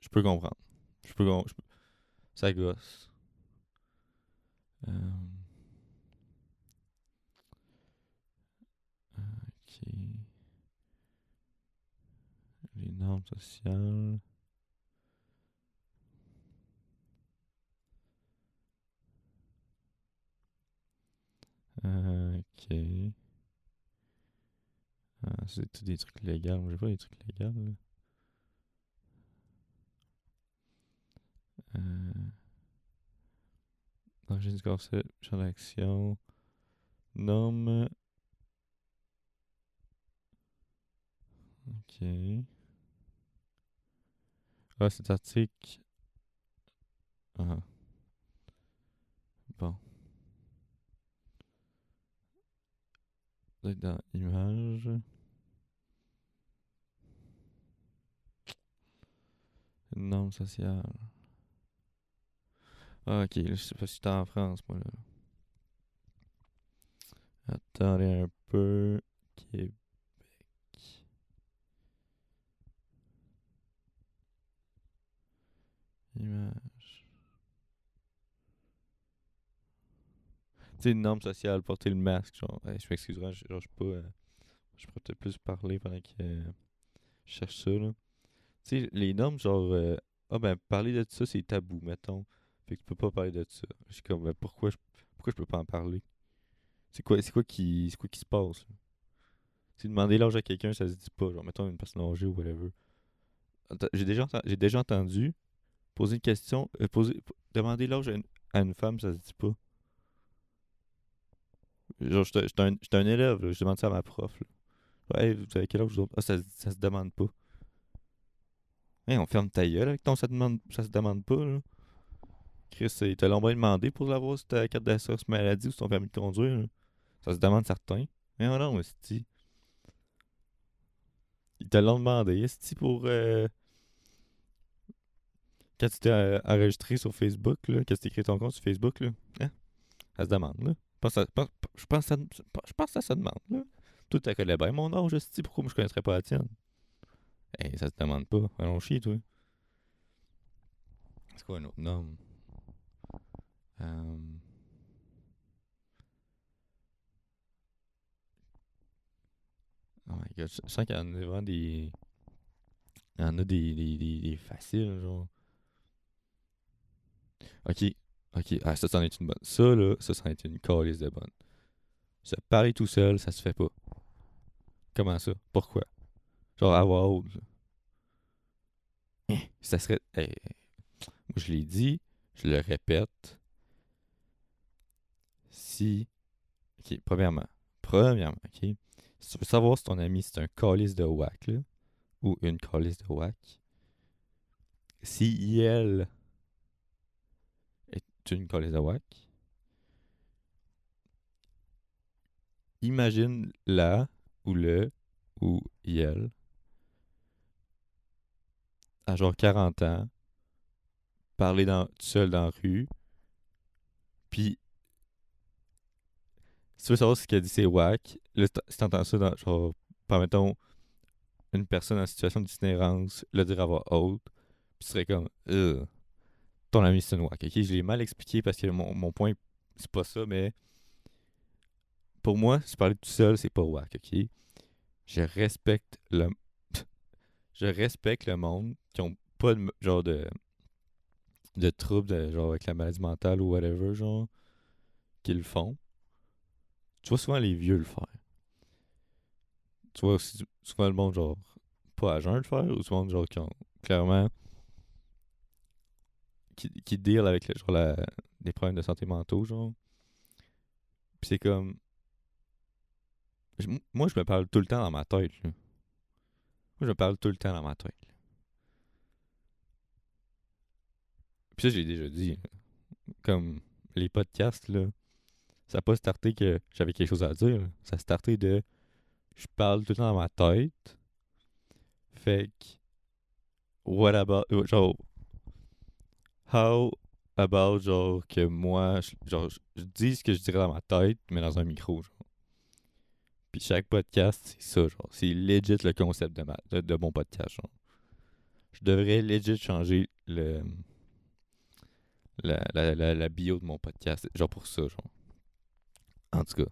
Je peux comprendre. Je peux, Ça gosse. Euh, euh... Ok. Les normes sociales. Euh, ok. Ah, c'est tout des trucs légaux. J'ai pas des trucs légaux, là. Euh... Danger du concept, champ d'action. Norme. Ok. Ah, cet article. Ah. Bon. Peut-être Dans images. Norme sociale. Ah, ok, je sais pas si j'étais en France, moi, là. Attendez un peu. Québec. Image. Sais, une norme sociale, porter le masque, genre, hey, je m'excuserai, je- genre, je pas. euh, je pourrais peut-être plus parler pendant que euh, je cherche ça, là. Tu sais, les normes, genre, euh, ah ben, parler de ça, c'est tabou, mettons. Fait que tu peux pas parler de ça. Je suis comme, ben, pourquoi je, pourquoi je peux pas en parler? C'est quoi, c'est quoi qui, c'est quoi qui se passe? Si demander l'âge à quelqu'un, ça se dit pas, genre, mettons une personne âgée ou whatever. J'ai déjà, j'ai déjà entendu poser une question, euh, poser, demander l'âge à une, à une femme, ça se dit pas. Genre, j'étais un, un élève, là, je demande ça à ma prof. Là. Hey, vous avez quel âge? Ah, ça, se- ça se demande pas. Hey, on ferme ta gueule avec ton ça, demande, ça se demande pas, là. Chris, il t'a l'ont bien demandé pour l'avoir si carte d'assurance maladie ou si ton permis de conduire. Ça se demande certain. Mais non, non, esti. Ils te l'ont demandé, esti, pour... euh, Quand tu t'es euh, enregistré sur Facebook, là, quand tu créé ton compte sur Facebook, là, hein? Ça se demande, là. Je pense, je pense, à- je pense ça demande, là. Toi, tu connais bien mon âge, esti, pourquoi moi je connaîtrais pas la tienne? Hey, ça se demande pas. Allons chier, toi. C'est quoi un autre nom? Euh... Oh my god, je je sens qu'il y en a vraiment des. Il y en a des, des, des, des faciles, genre. Ok, ok, ah, ça, c'en est une bonne. Ça, là, ça, c'en est une calice de bonne. Se parler tout seul, ça se fait pas. Comment ça? Pourquoi? Genre, voix haute, là. Hein, Ça serait. hey, moi, je l'ai dit, je le répète. Si. Ok, premièrement. Premièrement, ok. Si tu veux savoir si ton ami c'est un calice de whack, là, ou une calice de whack, si elle est une calice de whack, imagine la, ou le, ou elle, à genre 40 ans, parler dans, tout seul dans la rue, puis si tu veux savoir ce qu'elle dit c'est whack, là, si t'entends ça dans, genre, permettons, une personne en situation d'itinérance, le dire à voix haute, puis tu serais comme, Ugh, ton ami whack, ok? Je l'ai mal expliqué parce que mon, mon point, c'est pas ça, mais pour moi, si parler tout seul, c'est pas whack, ok? Je respecte le. je respecte le monde qui ont pas de, genre de. de troubles, genre avec la maladie mentale ou whatever, genre, qui le font. Tu vois souvent les vieux le faire. Tu vois aussi souvent le monde, genre, pas à jeun le faire, ou souvent, genre, qui ont clairement. Qui, deal avec genre, la, des problèmes de santé mentaux, genre. Puis c'est comme. moi, je me parle tout le temps dans ma tête, là. Moi, je me parle tout le temps dans ma tête. là. Puis ça, j'ai déjà dit. Comme les podcasts, là, ça n'a pas starté que j'avais quelque chose à dire. Ça a starté de. Je parle tout le temps dans ma tête. Fait que. What about. Genre. How about, genre, que moi. Genre, je, dis ce que je dirais dans ma tête, mais dans un micro, genre. Puis chaque podcast, c'est ça, genre. C'est legit le concept de, ma, de, mon podcast, genre. Je devrais legit changer le. La, la, la, la bio de mon podcast. Genre pour ça, genre. En tout cas.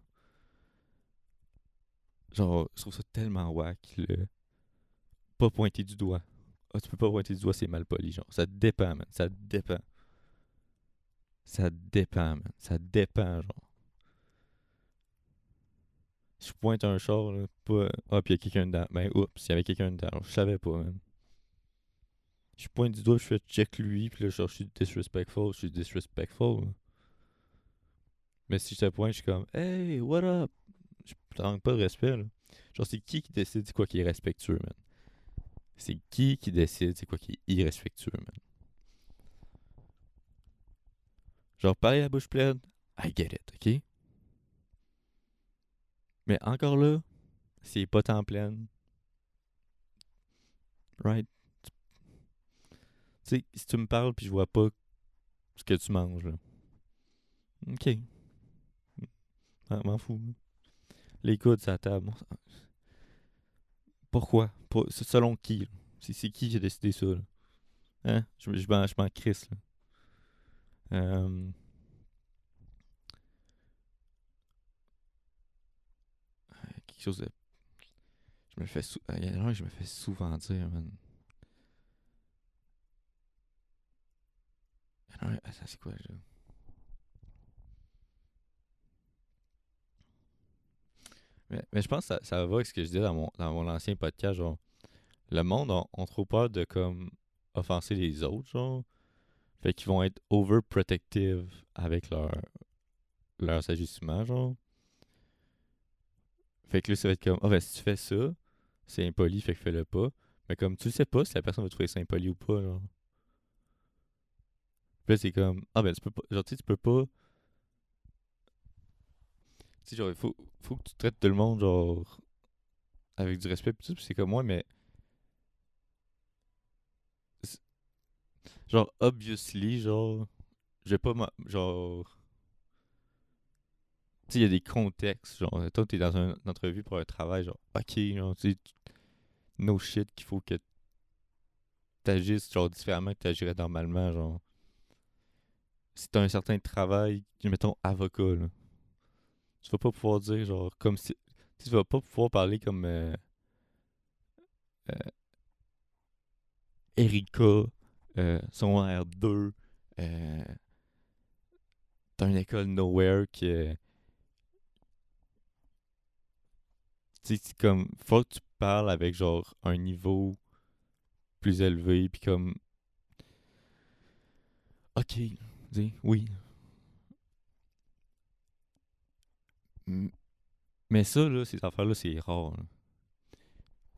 Genre, je trouve ça tellement whack, le. Pas pointer du doigt. Ah, tu peux pas pointer du doigt, c'est mal poli, genre. Ça dépend, man. Ça dépend. Ça dépend, man. Ça dépend, genre. Je pointe un char, là, pas. Ah, puis il y a quelqu'un dedans. Ben, oups, il y avait quelqu'un dedans. Je savais pas, même. Je pointe du doigt, je fais check lui, puis là, genre, je suis disrespectful, je suis disrespectful. Mais si je te pointe, je suis comme, hey, what up? Je manque pas de respect, là. Genre, c'est qui qui décide quoi qui est respectueux, man? C'est qui qui décide? C'est quoi qui est irrespectueux, man? Genre, parler à la bouche pleine, I get it, ok? Mais encore là, c'est pas temps pleine. Right? Tu sais, si tu me parles puis je vois pas ce que tu manges, là. Ok. M'en fous. là. Les coudes la table. Pourquoi? Selon qui? C'est qui qui a décidé ça? là? Hein? Je, je je m'en crisse, là. Euh, quelque chose de. Je me fais sou... Je me fais souvent dire, man. Il y en a un- Attends, c'est quoi, là? Mais, mais je pense que ça, ça va avec ce que je disais dans mon, dans mon ancien podcast, genre. Le monde ont trop peur de, comme, offenser les autres, genre. Fait qu'ils vont être overprotective avec leur, leurs agissements, genre. Fait que là, ça va être comme, ah ben si tu fais ça, c'est impoli, fait que fais-le pas. Mais comme tu le sais pas si la personne va trouver ça impoli ou pas, genre. Là, c'est comme, ah ben tu peux pas, genre tu peux pas. Sais, genre, il faut, faut que tu traites tout le monde, genre, avec du respect, pis c'est comme moi, mais. Genre, obviously, genre, je vais pas, m'en- genre. Tu sais, il y a des contextes, genre, toi, t'es dans un- une entrevue pour un travail, genre, ok, genre, tu no shit qu'il faut que t'agisses, genre, différemment que t'agirais normalement, genre. Si t'as un certain travail, mettons, avocat, là, tu vas pas pouvoir dire, genre, comme si. Tu vas pas pouvoir parler comme. euh, euh, Erika, son R2, euh, dans une école nowhere qui. Tu sais, comme. Faut que tu parles avec, genre, un niveau plus élevé, puis comme. Ok, sais, oui. Mais ça, là, ces affaires-là, c'est rare.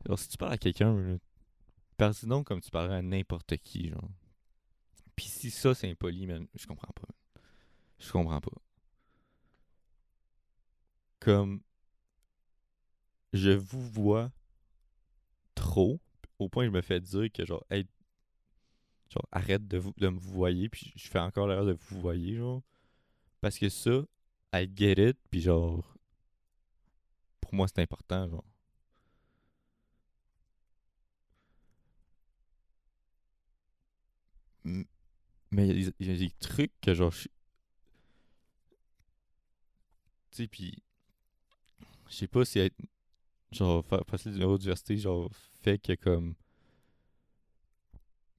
Alors, si tu parles à quelqu'un, parle donc comme tu parlerais à n'importe qui, genre. Puis si ça, c'est impoli, man, je comprends pas. Je comprends pas. Comme, je vous vois trop, au point que je me fais dire que, genre, hey, genre, arrête de, vous, de me voyer, puis je fais encore l'erreur de vous voyer, genre. Parce que ça, I get it, puis genre, pour moi, c'est important, genre. Mais il y a des trucs que genre. je- Tu sais, puis. Je sais pas si être. Genre, faire passer du neurodiversité, genre, fait que comme.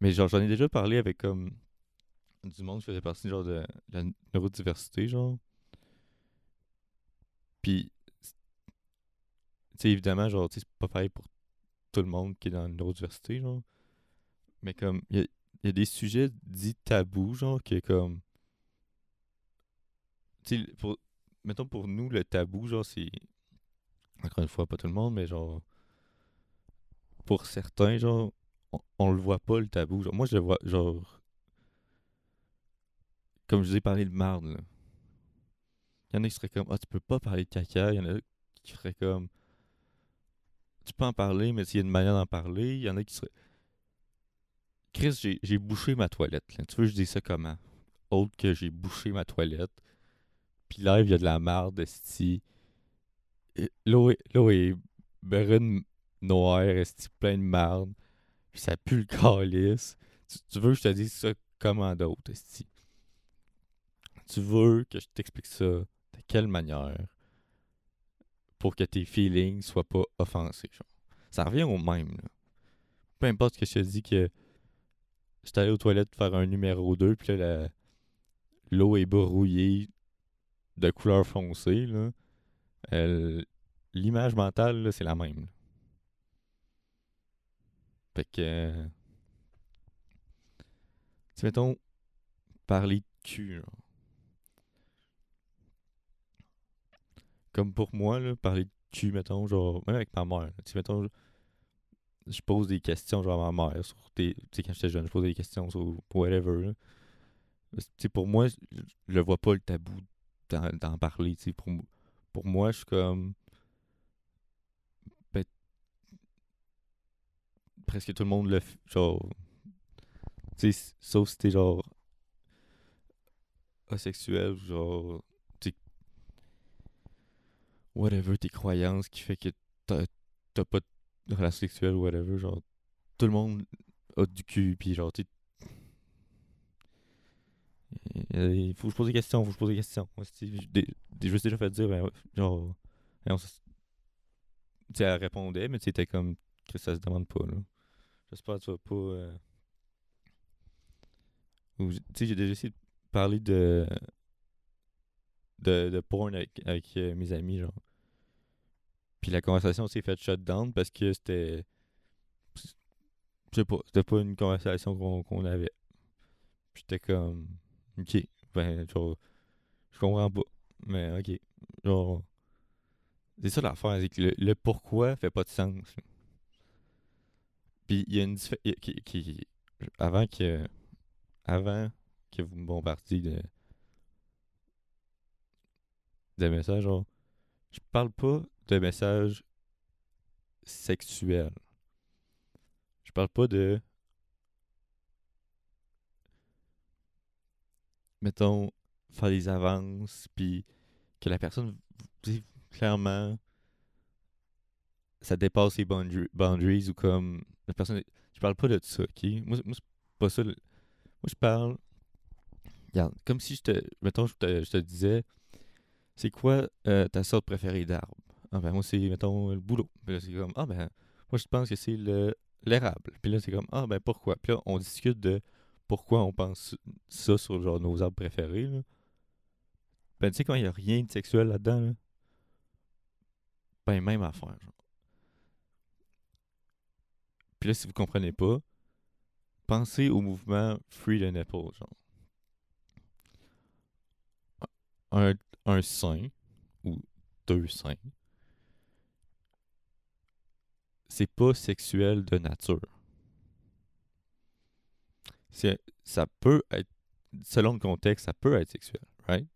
Mais genre, j'en ai déjà parlé avec comme. Du monde qui faisait partie, genre, de la neurodiversité, genre. Puis. Tu sais, évidemment, genre, tu sais, c'est pas pareil pour tout le monde qui est dans la neurodiversité, genre. Mais comme, il y a, il y a des sujets dits tabous, genre, que comme. Tu sais, pour. Mettons pour nous, le tabou, genre, c'est. Encore une fois, pas tout le monde, mais genre. Pour certains, genre, on, on le voit pas, le tabou. Genre, moi, je le vois, genre. Comme je vous ai parlé de marde, là. Il y en a qui seraient comme, ah, tu peux pas parler de caca. Il y en a qui feraient comme. Tu peux en parler, mais s'il y a une manière d'en parler, il y en a qui seraient. Chris, j'ai, bouché ma toilette. Tu veux que je dise ça comment? Autre que j'ai bouché ma toilette. Puis là, il y a de la marde, esti. L'eau est, brune, noire, esti, plein de marde. Puis ça pue le calice. Tu, tu veux que je te dise ça comment d'autre, esti? Tu veux que je t'explique ça? Quelle manière pour que tes feelings soient pas offensés. Ça revient au même. Peu importe que je te dis que j'étais allé aux toilettes faire un numéro 2, puis là, l'eau est brouillée de couleur foncée, l'image mentale, c'est la même. Fait que. euh, Tu mettons, parler de cul. Comme pour moi, là, parler de cul, mettons, genre, même avec ma mère. Tu mettons, je, pose des questions, genre, à ma mère, sur tes. Tu sais, quand j'étais jeune, je posais des questions sur whatever, là. Tu sais, pour moi, je, le vois pas le tabou d'en parler, tu sais. Pour, pour moi, je suis comme. presque tout le monde le fait, genre. Tu sais, sauf si t'es genre. asexuel, genre. Whatever, tes croyances qui fait que t'as pas de relation sexuelle ou whatever, genre. Tout le monde a du cul, pis genre, tu euh, Il faut que je pose des questions, faut que je pose des questions. Moi, je me suis déjà fait dire, ben, genre. ben, elle répondait, mais tu t'es comme. que ça se demande pas, là. J'espère que tu vas pas. euh, Tu sais, j'ai déjà essayé de parler de. De, de porn avec, euh, mes amis, genre. Puis la conversation s'est faite shut down parce que c'était. Je sais pas, c'était pas une conversation qu'on avait. Puis j'étais comme. Ok, ben, genre. Je comprends pas. Mais ok. Genre. C'est ça l'affaire, c'est que le, pourquoi fait pas de sens. Puis il y a une diffé- il y a- qui, qui- avant que avant que vous me bombardiez de de messages, je parle pas de messages sexuels. Je parle pas de mettons faire des avances puis que la personne clairement ça dépasse les boundaries ou comme la personne je parle pas de ça ok? Moi, c'est pas ça moi je parle regarde comme si je te mettons je te disais c'est quoi euh, ta sorte préférée d'arbre? Ah ben moi c'est mettons le boulot puis là c'est comme ah ben moi je pense que c'est le l'érable. Puis là c'est comme ah ben pourquoi? Puis là on discute de pourquoi on pense ça sur genre nos arbres préférés ben tu sais quand il y a rien de sexuel là-dedans là, ben même affaire genre. Puis là, si vous comprenez pas, pensez au mouvement Free the Nipple, genre. Un, un sein, ou deux seins, c'est pas sexuel de nature. Ça peut être, selon le contexte, ça peut être sexuel, right?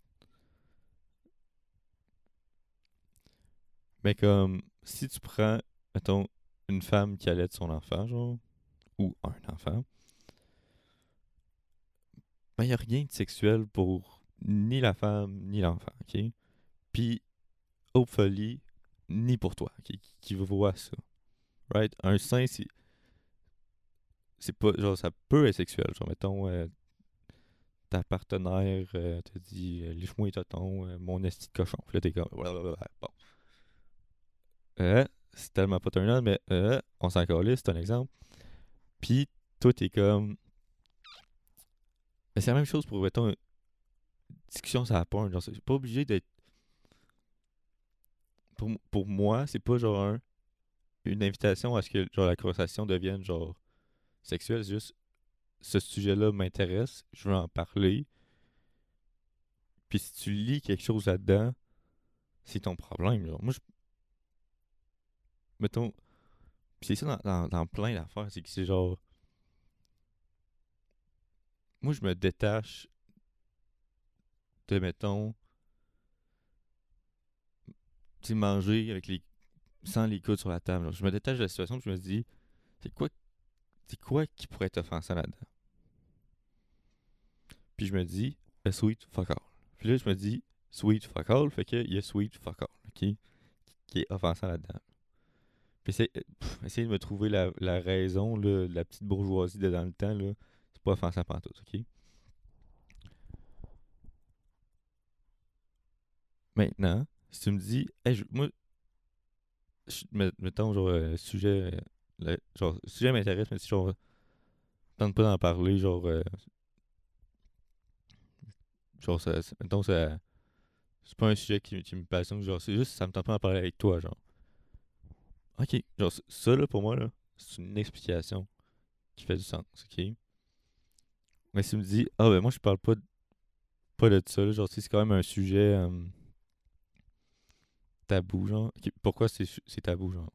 Mais comme, si tu prends, mettons, une femme qui allait son enfant, genre, ou un enfant, ben, il n'y a rien de sexuel pour ni la femme, ni l'enfant, ok? Puis, hopefully, ni pour toi, qui, qui voit ça. Right? Un sein, c'est. C'est pas. Genre, ça peut être sexuel. Genre, mettons, euh, ta partenaire euh, te dit euh, Liche-moi les totons, euh, mon esti de cochon. Puis là, t'es comme. Blablabla. Bon. C'est tellement pas turn mais on s'en calisse, c'est un exemple. Puis, toi, t'es comme. C'est la même chose pour, mettons, discussion sur la porn. Genre, c'est pas obligé d'être. Pour, pour moi, c'est pas genre un- une invitation à ce que genre, la conversation devienne genre sexuelle. C'est juste ce sujet-là m'intéresse, je veux en parler. Puis si tu lis quelque chose là-dedans, c'est ton problème. Genre. Moi, je. Mettons. Puis c'est ça dans, dans plein d'affaires, c'est que c'est genre. Moi, je me détache de, mettons. Tu manger avec les. sans les coudes sur la table. Je me détache de la situation, puis je me dis, c'est quoi. C'est quoi qui pourrait être offensant là-dedans? Puis je me dis, a sweet fuck all. Puis là, je me dis, sweet fuck all, fait qu'il y a sweet fuck all, ok? Qui est offensant là-dedans. Puis pff, essayer de me trouver la, la raison, là, de la petite bourgeoisie de dans le temps, là, c'est pas offensant pantoute, ok? Maintenant, si tu me dis, hey, je- moi, mettons, genre, euh, sujet, euh, le, genre, sujet m'intéresse, mais si, genre, tente pas d'en parler, genre, euh, genre, ça, mettons, ça, c'est pas un sujet qui, qui me passionne, genre, c'est juste, ça me tente pas d'en parler avec toi, genre. Ok, genre, ça, là, pour moi, là, c'est une explication qui fait du sens, ok? Mais si tu me dis, ah, ben, moi, je parle pas de, pas de ça, là, genre, c'est quand même un sujet euh, tabou, genre. Pourquoi c'est tabou, genre?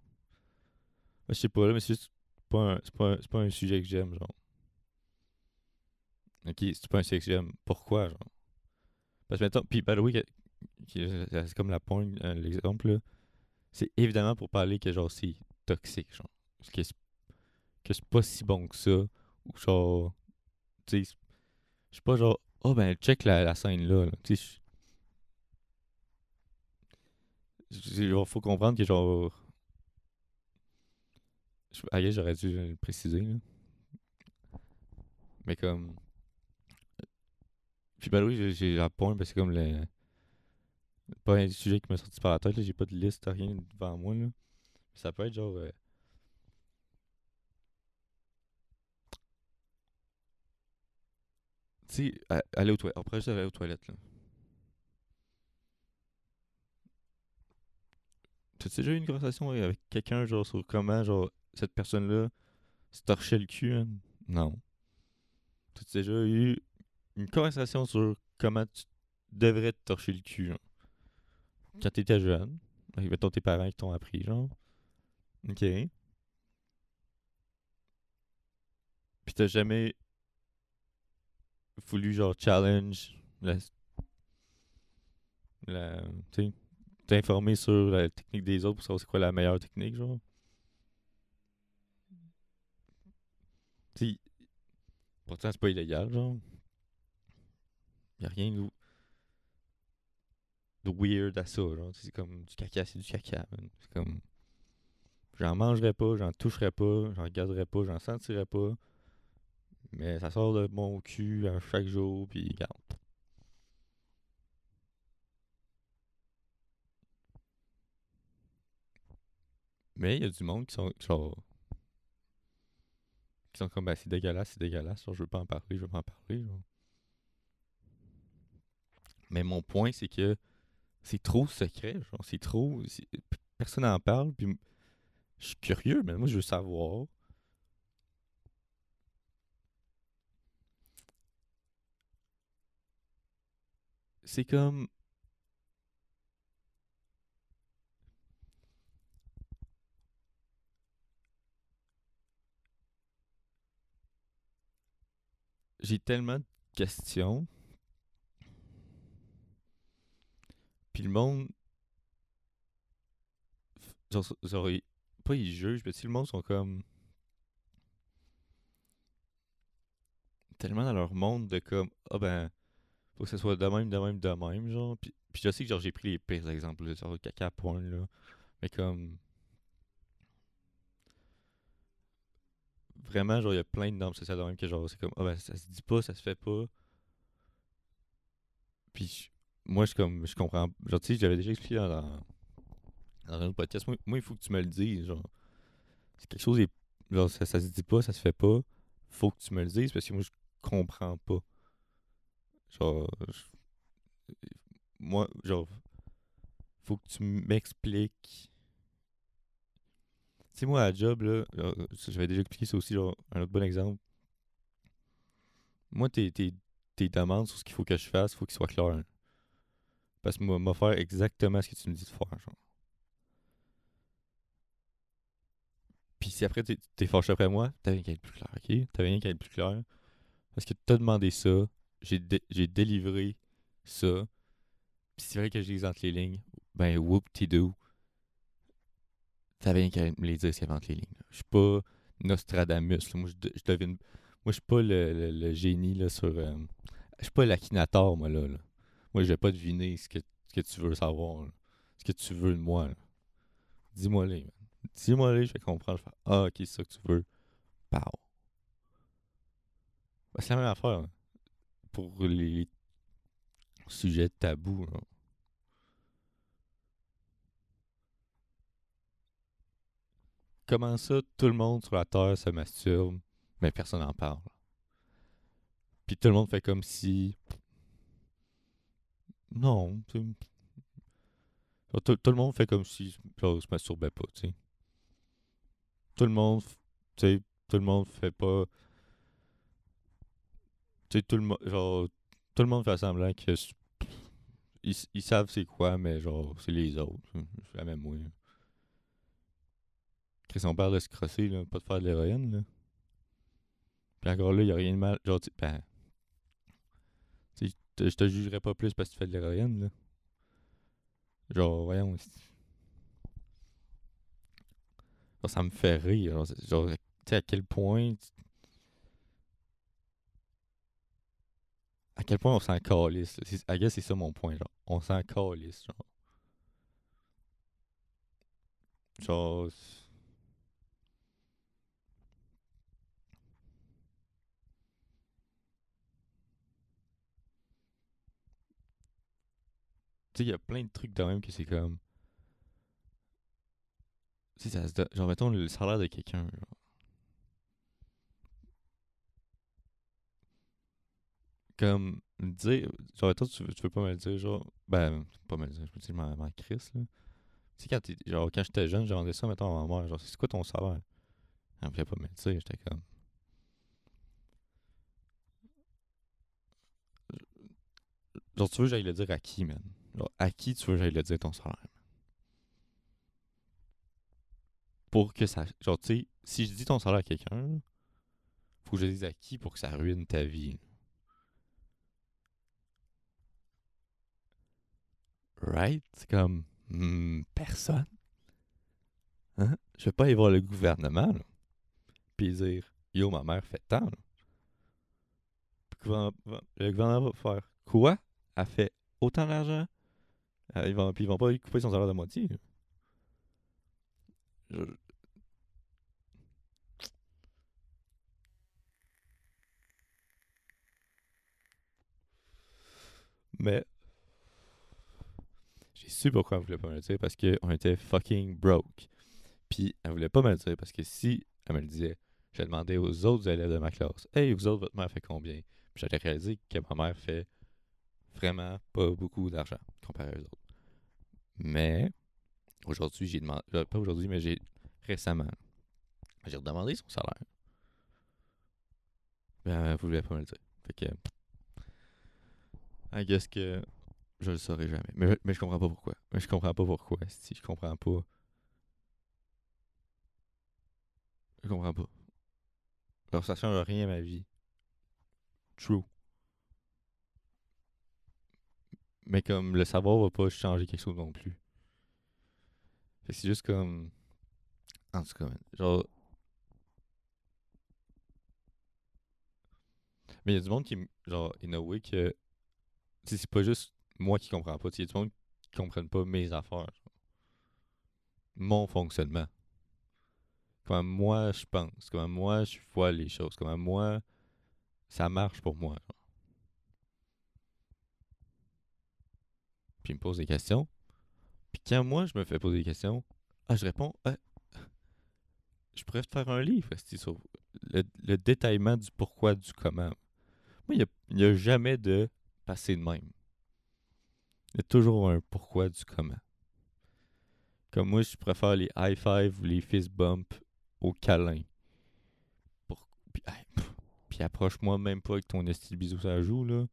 Je sais pas, là, mais c'est juste pas un, pas pas un sujet que j'aime, genre. Ok, c'est pas un sujet que j'aime. Pourquoi, genre? Parce que, mettons, puis, by the way, que- c'est comme la pointe, euh, l'exemple. C'est évidemment pour parler que, genre, c'est toxique, genre. Que c'est pas si bon que ça. Ou genre, tu sais, je suis pas genre, oh ben, check la, la scène là. là. Tu sais, genre, faut comprendre que genre. Ah, j'aurais dû le préciser. Mais comme. Puis ben oui, j'ai- la pointe, parce que c'est comme le. Pas un sujet qui m'a sorti par la tête. J'ai pas de liste, rien devant moi, là. Ça peut être genre. euh, Tu sais, aller aux toilettes. Après, juste aller aux toilettes, là. T'as-tu déjà eu une conversation avec quelqu'un, genre, sur comment, genre, cette personne-là se torchait le cul, hein? Non. T'as-tu déjà eu une conversation sur comment tu devrais te torcher le cul, genre? Quand t'étais jeune? Avec, mettons, tes parents qui t'ont appris, genre? Ok. Puis t'as jamais voulu, genre, challenge la... la tu sais, t'informer sur la technique des autres pour savoir c'est quoi la meilleure technique, genre? Pourtant, c'est pas illégal, genre. Y a rien de, weird à ça, genre. C'est comme du caca, c'est du caca. C'est comme. J'en mangerai pas, j'en toucherai pas, j'en regarderai pas, j'en sentirai pas. Mais ça sort de mon cul à chaque jour, puis regarde. Mais il y a du monde qui sont genre. qui sont comme, bah, c'est dégueulasse, c'est dégueulasse, genre, je veux pas en parler, je veux pas en parler, genre. Mais mon point, c'est que c'est trop secret, genre, c'est trop. Personne n'en parle, puis je suis curieux, mais moi, je veux savoir. C'est comme. J'ai tellement de questions. Puis le monde. Genre, genre, pas ils jugent, mais si le monde sont comme. Tellement dans leur monde de comme. Ah ben. Faut que ça soit de même, de même, de même, genre. Puis, puis je sais que genre, j'ai pris les pires exemples, genre caca point, là. Mais comme. Vraiment, genre, il y a plein de normes sociales de même que genre, c'est comme. Ah ben, ça se dit pas, ça se fait pas. Puis moi, je comme. Je comprends. Genre, tu sais, j'avais déjà expliqué dans, dans, un autre podcast. Moi, il faut que tu me le dises, genre. C'est quelque chose. est- Genre, ça, se dit pas, ça se fait pas. Faut que tu me le dises parce que moi, je comprends pas. Genre. moi, genre. Faut que tu m'expliques. Sais, moi, à job, là, j'avais déjà expliqué ça aussi, genre, un autre bon exemple. Moi, tes, tes, tes demandes sur ce qu'il faut que je fasse, faut qu'il soit clair. Parce que moi, m'a faire exactement ce que tu me dis de faire. Puis si après, t'es t'es fâché après moi, t'as rien qu'à être plus clair, ok? T'as rien qu'à plus clair. Parce que t'as demandé ça, j'ai dé- j'ai délivré ça. Puis c'est vrai que j'ai les entre les lignes. Ben, whoop, t'es do. T'avais rien qu'à me les dire avait entre les lignes. Je suis pas Nostradamus. Moi, je, de- je devine. Moi, je suis pas le, génie là, sur. euh, Je suis pas l'achinator, moi, là. Moi, je vais pas deviner ce que, tu veux savoir. là. Ce que tu veux de moi. Dis-moi les. Dis-moi les, je vais comprendre. Je vais faire, ah, ok, c'est ça que tu veux. Pow. C'est la même affaire. hein, Pour les sujets tabous. là. Comment ça, tout le monde sur la Terre se masturbe, mais personne n'en parle? Puis tout le monde fait comme si. Non, Tout, tout le monde fait comme si je se masturbais pas, tu sais. tout le monde, tu sais, tout le monde fait pas. Tu sais, tout le monde, genre, tout le monde fait semblant que. Ils, ils savent c'est quoi, mais genre, c'est les autres. Même moi. Chris, on parle de se crosser, là, pas de faire de l'héroïne, là. Puis encore là, y a rien de mal. Genre, tu ben. Je te- jugerais pas plus parce que tu fais de l'héroïne, là. Genre, voyons. Genre, ça me fait rire. Genre, genre, tu sais, à quel point. À quel point on s'en calisse. I guess c'est ça mon point, genre. On s'en calisse, genre. Genre. Tu sais, il y a plein de trucs de même que c'est comme. Tu sais, ça se Genre, mettons le salaire de quelqu'un. Comme, me dire. Genre, toi, tu, tu veux pas me le dire, genre. Ben, pas me le dire, je peux dire, ma, ma crisse, là. Tu sais, quand, genre, quand j'étais jeune, j'ai demandé ça, mettons, à ma mère, genre, c'est quoi ton salaire? Elle voulait pas me le dire, j'étais comme. Genre, tu veux que j'aille le dire à qui, man? À qui tu veux que j'aille le dire ton salaire? Pour que ça. Genre, tu sais, si je dis ton salaire à quelqu'un, faut que je le dise à qui pour que ça ruine ta vie? Right? C'est comme. hmm, personne. Hein? Je vais pas aller voir le gouvernement, là. Puis dire, yo, ma mère fait tant, là. Le gouvernement va faire quoi? Elle fait autant d'argent? Euh, Ils vont, puis ils vont pas lui couper son salaire de moitié. Je- Mais j'ai su pourquoi elle voulait pas me le dire parce qu'on était fucking broke. Puis elle voulait pas me le dire parce que si elle me le disait, j'allais demander aux autres élèves de ma classe Hey, vous autres, votre mère fait combien? Puis j'allais réaliser que ma mère fait vraiment pas beaucoup d'argent comparé aux autres. Mais aujourd'hui, j'ai demandé, euh, pas aujourd'hui, mais j'ai récemment, j'ai redemandé son salaire. Mais elle voulait pas me le dire. Fait que, I guess que je le saurai jamais. Mais, mais je comprends pas pourquoi. Mais je comprends pas pourquoi. Si je comprends pas. Je comprends pas. Alors ça change rien à ma vie. True. Mais comme le savoir va pas changer quelque chose non plus. C'est juste comme. En tout cas, genre. Mais il y a du monde qui. Genre, in a que. Tu c'est pas juste moi qui comprends pas. Il y a du monde qui comprennent pas mes affaires. Mon fonctionnement. Comment moi je pense. Comment moi je vois les choses. Comment moi ça marche pour moi. genre. Me pose des questions. Puis quand moi je me fais poser des questions, ah, je réponds, Ah, je pourrais te faire un livre sur le, le détaillement du pourquoi, du comment. Moi, il n'y a, jamais de passé de même. Il y a toujours un pourquoi, du comment. Comme moi, je préfère les high five ou les fist bump au câlin. Pour... Puis, approche-moi même pas avec ton esti de bisou ça joue, là.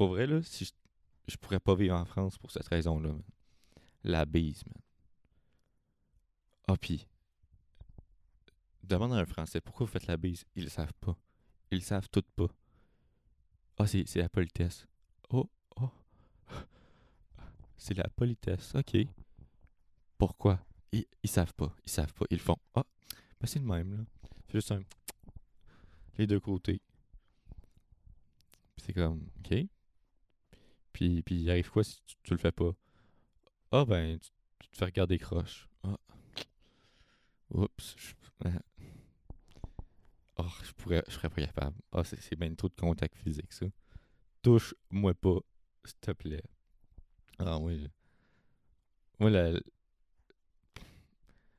Pour vrai, là, si je, je pourrais pas vivre en France pour cette raison-là. La bise, man. Ah, puis, demande à un Français pourquoi vous faites la bise? Ils le savent pas. Ils le savent toutes pas. Ah, c'est la politesse. Oh, oh. C'est la politesse. OK. Pourquoi? Ils, ils savent pas. Ils savent pas. Ils font. Ah, ben c'est le même, là. C'est juste un. Les deux côtés. C'est comme, OK. Puis, puis il arrive quoi si tu, le fais pas? Ah, ben, tu, te fais regarder croche. Ah. Oups. je-. Oh, je pourrais, je serais pas capable. Ah, c'est bien trop de contact physique, ça. Touche-moi pas, s'il te plaît. Ah oui. Moi, la,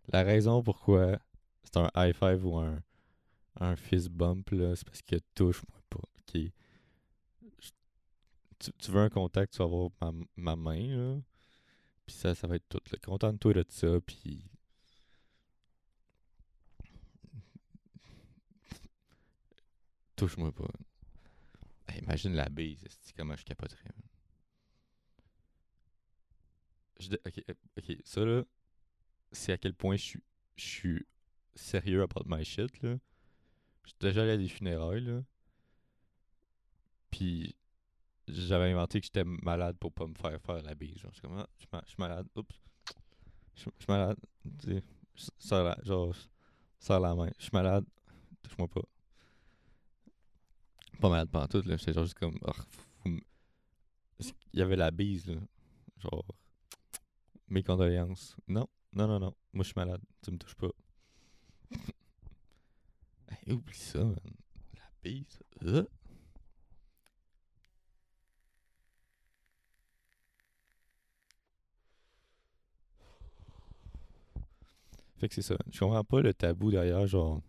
la raison pourquoi c'est un high five ou un, un fist bump, là, c'est parce que touche-moi pas. ok? tu, veux un contact, tu vas avoir ma, main, là. Puis ça, ça va être tout. Contente-toi de ça, puis... Touche-moi pas. Imagine la bise, comment je capoterais. Je, ok, euh, ok, ça là, c'est à quel point je suis, je suis sérieux about my shit là. J'étais déjà allé à des funérailles là. Puis j'avais inventé que j'étais malade pour pas me faire faire la bise. Genre, je suis comme, ah, je suis malade, oups. Je suis malade, tu sais. Serre la, genre, serre la main. Je suis malade, touche-moi pas. Pas malade pendant tout, là. J'étais genre juste comme, ah, Parce qu'il y avait la bise, là. Genre, mes condoléances. Non, non, non, non. Moi, je suis malade. Tu me touches pas. Oublie ça, man. La bise. euh. Que c'est ça. Je comprends pas le tabou derrière, genre.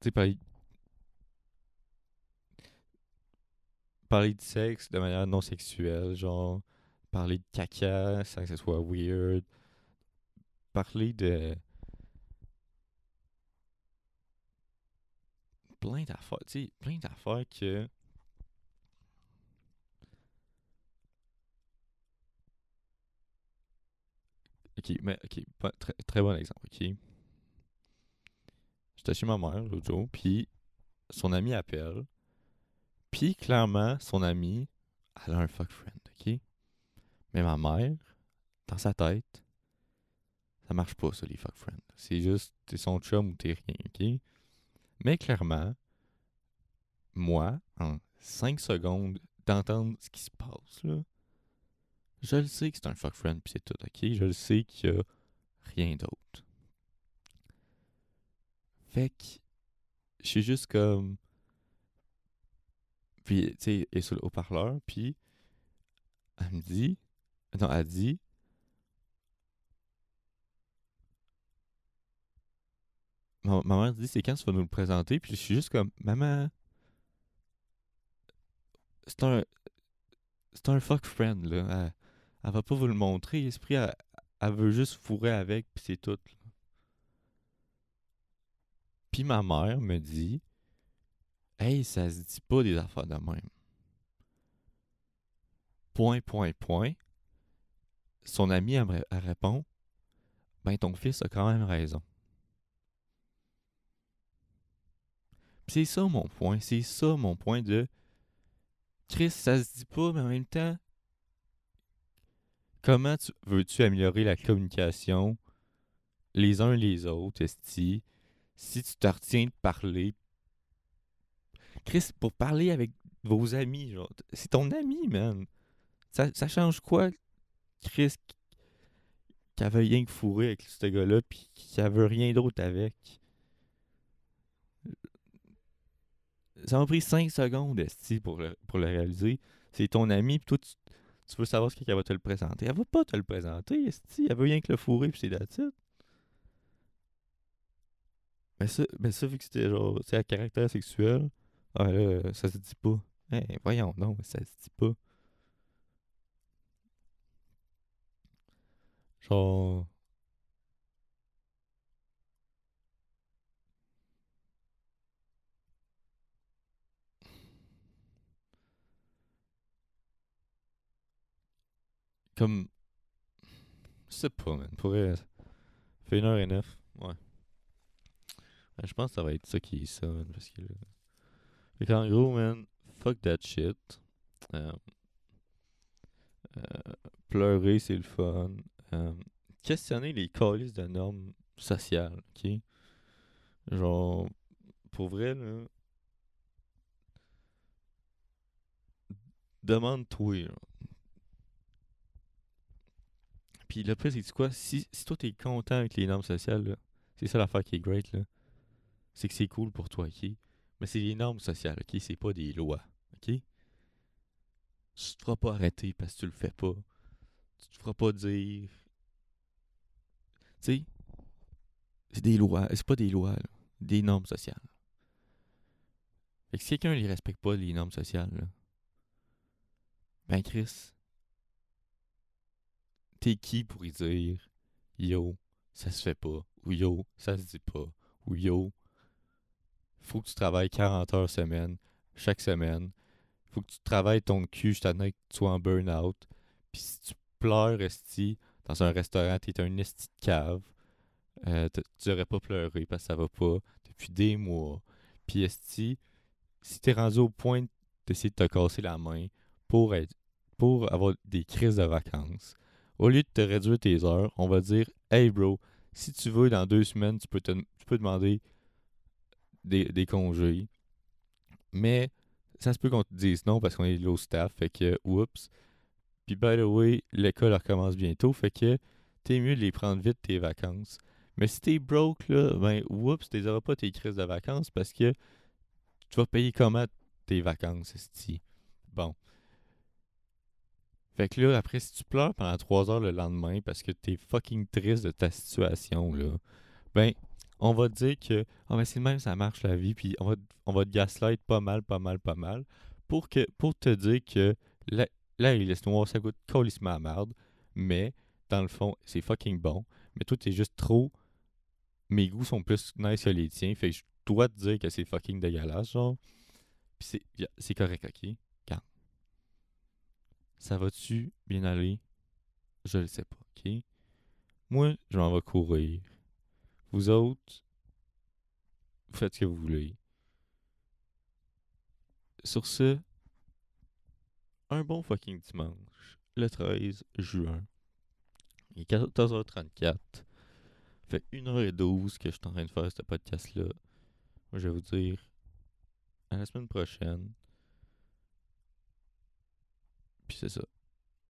Tu sais, parler... parler de sexe de manière non sexuelle, genre. Parler de caca sans que ce soit weird. Parler de. Plein d'affaires, tu sais, plein d'affaires que. Ok, mais ok, très, très bon exemple, ok. J'étais chez ma mère l'autre jour, puis son ami appelle, puis clairement, son ami, elle a un fuck friend, ok? Mais ma mère, dans sa tête, ça marche pas, ça, les fuck friends. C'est juste, t'es son chum ou t'es rien, ok? Mais clairement, moi, en 5 secondes d'entendre ce qui se passe, là, je le sais que c'est un fuck friend, puis c'est tout, ok? Je le sais qu'il y a rien d'autre. Fait que, je suis juste comme. Puis, tu sais, elle est sur le haut-parleur, puis elle me dit. Non, elle dit. Ma, ma mère dit c'est quand tu vas nous le présenter, puis je suis juste comme Maman. C'est un. C'est un fuck friend, là. Elle, va pas vous le montrer, esprit, elle, veut juste fourrer avec, puis c'est tout. Puis ma mère me dit Hey, ça se dit pas des affaires de même. Point, point, point. Son ami, elle, elle répond Ben, ton fils a quand même raison. C'est ça mon point. C'est ça mon point de Chris, ça se dit pas, mais en même temps, comment tu, veux-tu améliorer la communication les uns les autres, esti, si tu te retiens de parler? Chris, pour parler avec vos amis, genre, c'est ton ami, man. Ça, change quoi, Chris, qu'elle veut rien que fourrer avec ce gars-là, puis qu'elle veut rien d'autre avec? Ça m'a pris 5 secondes, esti, pour le, pour le réaliser. C'est ton ami, puis toi, tu, tu veux savoir ce qu'elle va te le présenter? Elle va pas te le présenter, esti. Elle veut rien que le fourrer, puis c'est that's it. Mais ça, mais ça, vu que c'était genre, c'est à caractère sexuel, ah là, ça se dit pas. Hey, voyons, non, ça se dit pas. Genre. Comme. Je sais pas, man. Pourrait. Fait une heure et neuf. Ouais. Ouais, je pense que ça va être ça qui est ça, man. Parce que. Fait qu'en gros, man, fuck that shit. Euh, euh, pleurer, c'est le fun. Euh, questionner les calices de normes sociales, ok? Genre, pour vrai, là. Demande-toi. Puis le plus, c'est quoi? Si, si toi, t'es content avec les normes sociales, c'est ça l'affaire qui est great, là. C'est que c'est cool pour toi, ok? Mais c'est les normes sociales, ok? C'est pas des lois, ok? Tu te feras pas arrêter parce que tu le fais pas. Tu te feras pas dire. Tu sais, c'est des lois. C'est pas des lois, là. Des normes sociales. Fait que si quelqu'un ne respecte pas les normes sociales, là, ben Chris, t'es qui pour y dire Yo, ça se fait pas, ou yo, ça se dit pas, ou yo, faut que tu travailles 40 heures semaine, chaque semaine. faut que tu travailles ton cul jusqu'à ce que tu sois en burn-out. Puis si tu pleures, esti, dans un restaurant, t'es un esti de cave. Euh, tu aurais pas pleuré parce que ça va pas depuis des mois. Puis esti, si t'es rendu au point d'essayer de te casser la main pour être pour avoir des crises de vacances, au lieu de te réduire tes heures, on va dire Hey bro, si tu veux, dans deux semaines, tu peux, te, tu peux demander des, des congés. Mais ça se peut qu'on te dise non parce qu'on est low staff. Fait que, oups. Puis, by the way, l'école recommence bientôt. Fait que t'es mieux de les prendre vite tes vacances. Mais si t'es broke, là, ben, oups, t'es auras pas tes crises de vacances parce que tu vas payer comment tes vacances, esti? Bon. Fait que là, après, si tu pleures pendant trois heures le lendemain parce que t'es fucking triste de ta situation, là, ben, on va te dire que ah ben c'est le même, ça marche la vie, puis on va, on va te gaslight pas mal, pas mal, pas mal, pour, que, pour te dire que là, là il laisse noir, ça goûte colissement à merde, mais dans le fond, c'est fucking bon, mais toi, t'es juste trop. Mes goûts sont plus nice que les tiens, fait que je dois te dire que c'est fucking dégueulasse, genre. Puis c'est correct, ok? Ça va-tu bien aller? Je le sais pas, ok? Moi, je m'en vais courir. Vous autres, faites ce que vous voulez. Sur ce, un bon fucking dimanche, le 13 juin. Il est 14h34. Fait 1h12 que je suis en train de faire ce podcast-là. Je vais vous dire à la semaine prochaine. C'est ça.